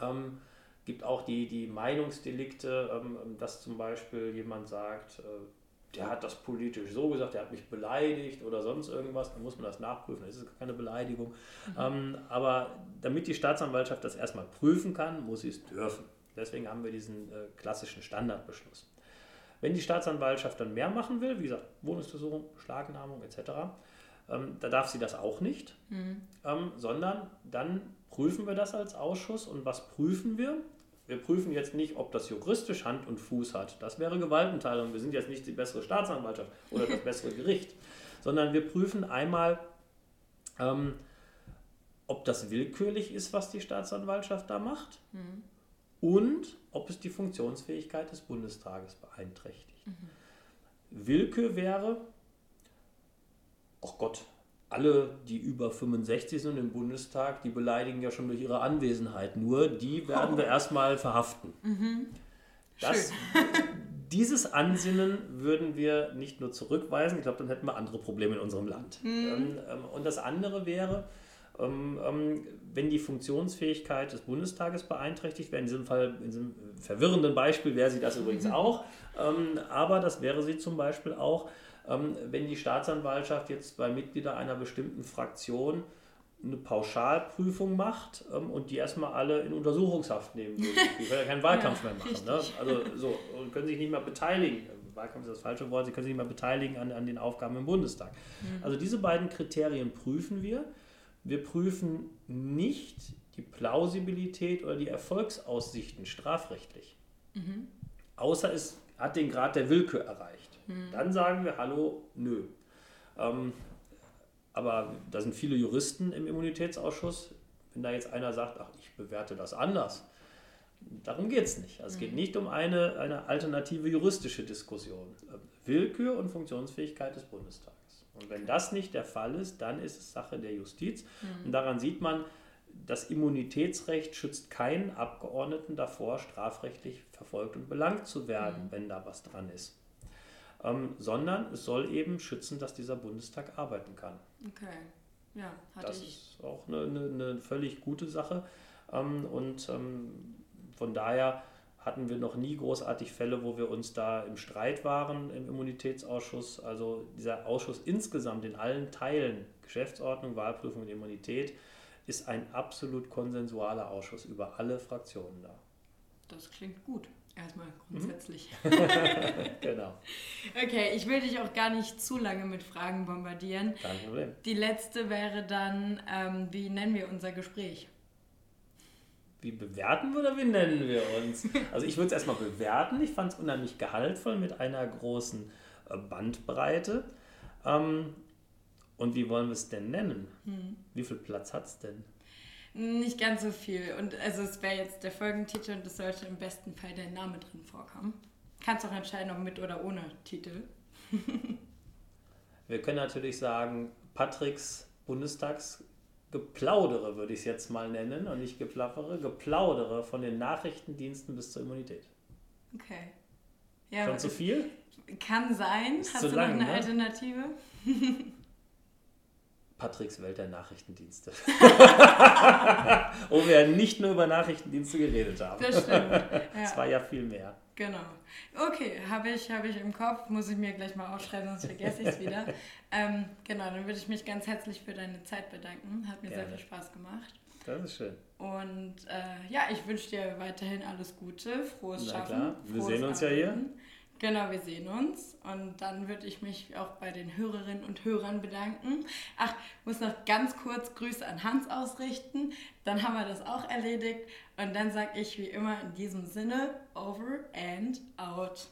Ähm, gibt auch die, die Meinungsdelikte, ähm, dass zum Beispiel jemand sagt, äh, der hat das politisch so gesagt, der hat mich beleidigt oder sonst irgendwas, dann muss man das nachprüfen, das ist keine Beleidigung. Mhm. Ähm, aber damit die Staatsanwaltschaft das erstmal prüfen kann, muss sie es dürfen. Deswegen haben wir diesen äh, klassischen Standardbeschluss. Wenn die Staatsanwaltschaft dann mehr machen will, wie gesagt, Wohnungsversuchung, Schlagnahmung etc., ähm, da darf sie das auch nicht, mhm. ähm, sondern dann prüfen wir das als Ausschuss. Und was prüfen wir? Wir prüfen jetzt nicht, ob das juristisch Hand und Fuß hat. Das wäre Gewaltenteilung. Wir sind jetzt nicht die bessere Staatsanwaltschaft oder das bessere Gericht, sondern wir prüfen einmal, ähm, ob das willkürlich ist, was die Staatsanwaltschaft da macht mhm. und ob es die Funktionsfähigkeit des Bundestages beeinträchtigt. Mhm. Willkür wäre, oh Gott, alle, die über 65 sind im Bundestag, die beleidigen ja schon durch ihre Anwesenheit. Nur die werden wir erstmal verhaften. Mhm. Das, dieses Ansinnen würden wir nicht nur zurückweisen, ich glaube, dann hätten wir andere Probleme in unserem Land. Mhm. Ähm, ähm, und das andere wäre, ähm, wenn die Funktionsfähigkeit des Bundestages beeinträchtigt wäre, in diesem Fall, in diesem verwirrenden Beispiel wäre sie das übrigens mhm. auch, aber das wäre sie zum Beispiel auch, wenn die Staatsanwaltschaft jetzt bei Mitgliedern einer bestimmten Fraktion eine Pauschalprüfung macht ähm, und die erstmal alle in Untersuchungshaft nehmen würde. Die können ja keinen Wahlkampf ja, mehr machen. Ne? Also so, und können sich nicht mehr beteiligen. Wahlkampf ist das falsche Wort, sie können sich nicht mehr beteiligen an, an den Aufgaben im Bundestag. Mhm. Also diese beiden Kriterien prüfen wir. Wir prüfen nicht die Plausibilität oder die Erfolgsaussichten strafrechtlich. Mhm. Außer es hat den Grad der Willkür erreicht. Mhm. Dann sagen wir, hallo, nö. Ähm, aber da sind viele Juristen im Immunitätsausschuss. Wenn da jetzt einer sagt, ach, ich bewerte das anders, darum geht es nicht. Also es geht mhm. nicht um eine, eine alternative juristische Diskussion. Willkür und Funktionsfähigkeit des Bundestages. Und wenn das nicht der Fall ist, dann ist es Sache der Justiz. Mhm. Und daran sieht man, das Immunitätsrecht schützt keinen Abgeordneten davor, strafrechtlich verfolgt und belangt zu werden, mhm. wenn da was dran ist ähm, sondern es soll eben schützen, dass dieser Bundestag arbeiten kann. Okay, ja, hatte das ich. ist auch eine, eine, eine völlig gute Sache ähm, und ähm, von daher hatten wir noch nie großartig Fälle, wo wir uns da im Streit waren im Immunitätsausschuss. Also dieser Ausschuss insgesamt in allen Teilen, Geschäftsordnung, Wahlprüfung und Immunität, ist ein absolut konsensualer Ausschuss über alle Fraktionen da. Das klingt gut. Erstmal grundsätzlich. Mhm. genau. Okay, ich will dich auch gar nicht zu lange mit Fragen bombardieren. Kein Problem. Die letzte wäre dann, ähm, wie nennen wir unser Gespräch? Wie bewerten wir oder wie nennen wir uns? Also ich würde es erstmal bewerten. Ich fand es unheimlich gehaltvoll mit einer großen äh, Bandbreite. Ähm, und wie wollen wir es denn nennen? Hm. Wie viel Platz hat es denn? Nicht ganz so viel. Und also es wäre jetzt der Folgentitel und es sollte im besten Fall dein Name drin vorkommen. Kannst auch entscheiden, ob mit oder ohne Titel. Wir können natürlich sagen, Patricks Bundestagsgeplaudere würde ich es jetzt mal nennen und nicht geplappere, geplaudere von den Nachrichtendiensten bis zur Immunität. Okay. Ja, Schon zu viel? Kann sein. Ist Hast du lang, noch eine ne? Alternative? Patricks Welt der Nachrichtendienste. Wo wir nicht nur über Nachrichtendienste geredet haben. Das stimmt. Es ja. war ja viel mehr. Genau. Okay, habe ich, hab ich im Kopf, muss ich mir gleich mal aufschreiben, sonst vergesse ich es wieder. ähm, genau, dann würde ich mich ganz herzlich für deine Zeit bedanken. Hat mir Gerne. sehr viel Spaß gemacht. Das ist schön. Und äh, ja, ich wünsche dir weiterhin alles Gute, frohes Na Schaffen. Klar. Wir sehen uns Arbeiten. ja hier. Genau, wir sehen uns. Und dann würde ich mich auch bei den Hörerinnen und Hörern bedanken. Ach, muss noch ganz kurz Grüße an Hans ausrichten. Dann haben wir das auch erledigt. Und dann sage ich wie immer in diesem Sinne, over and out.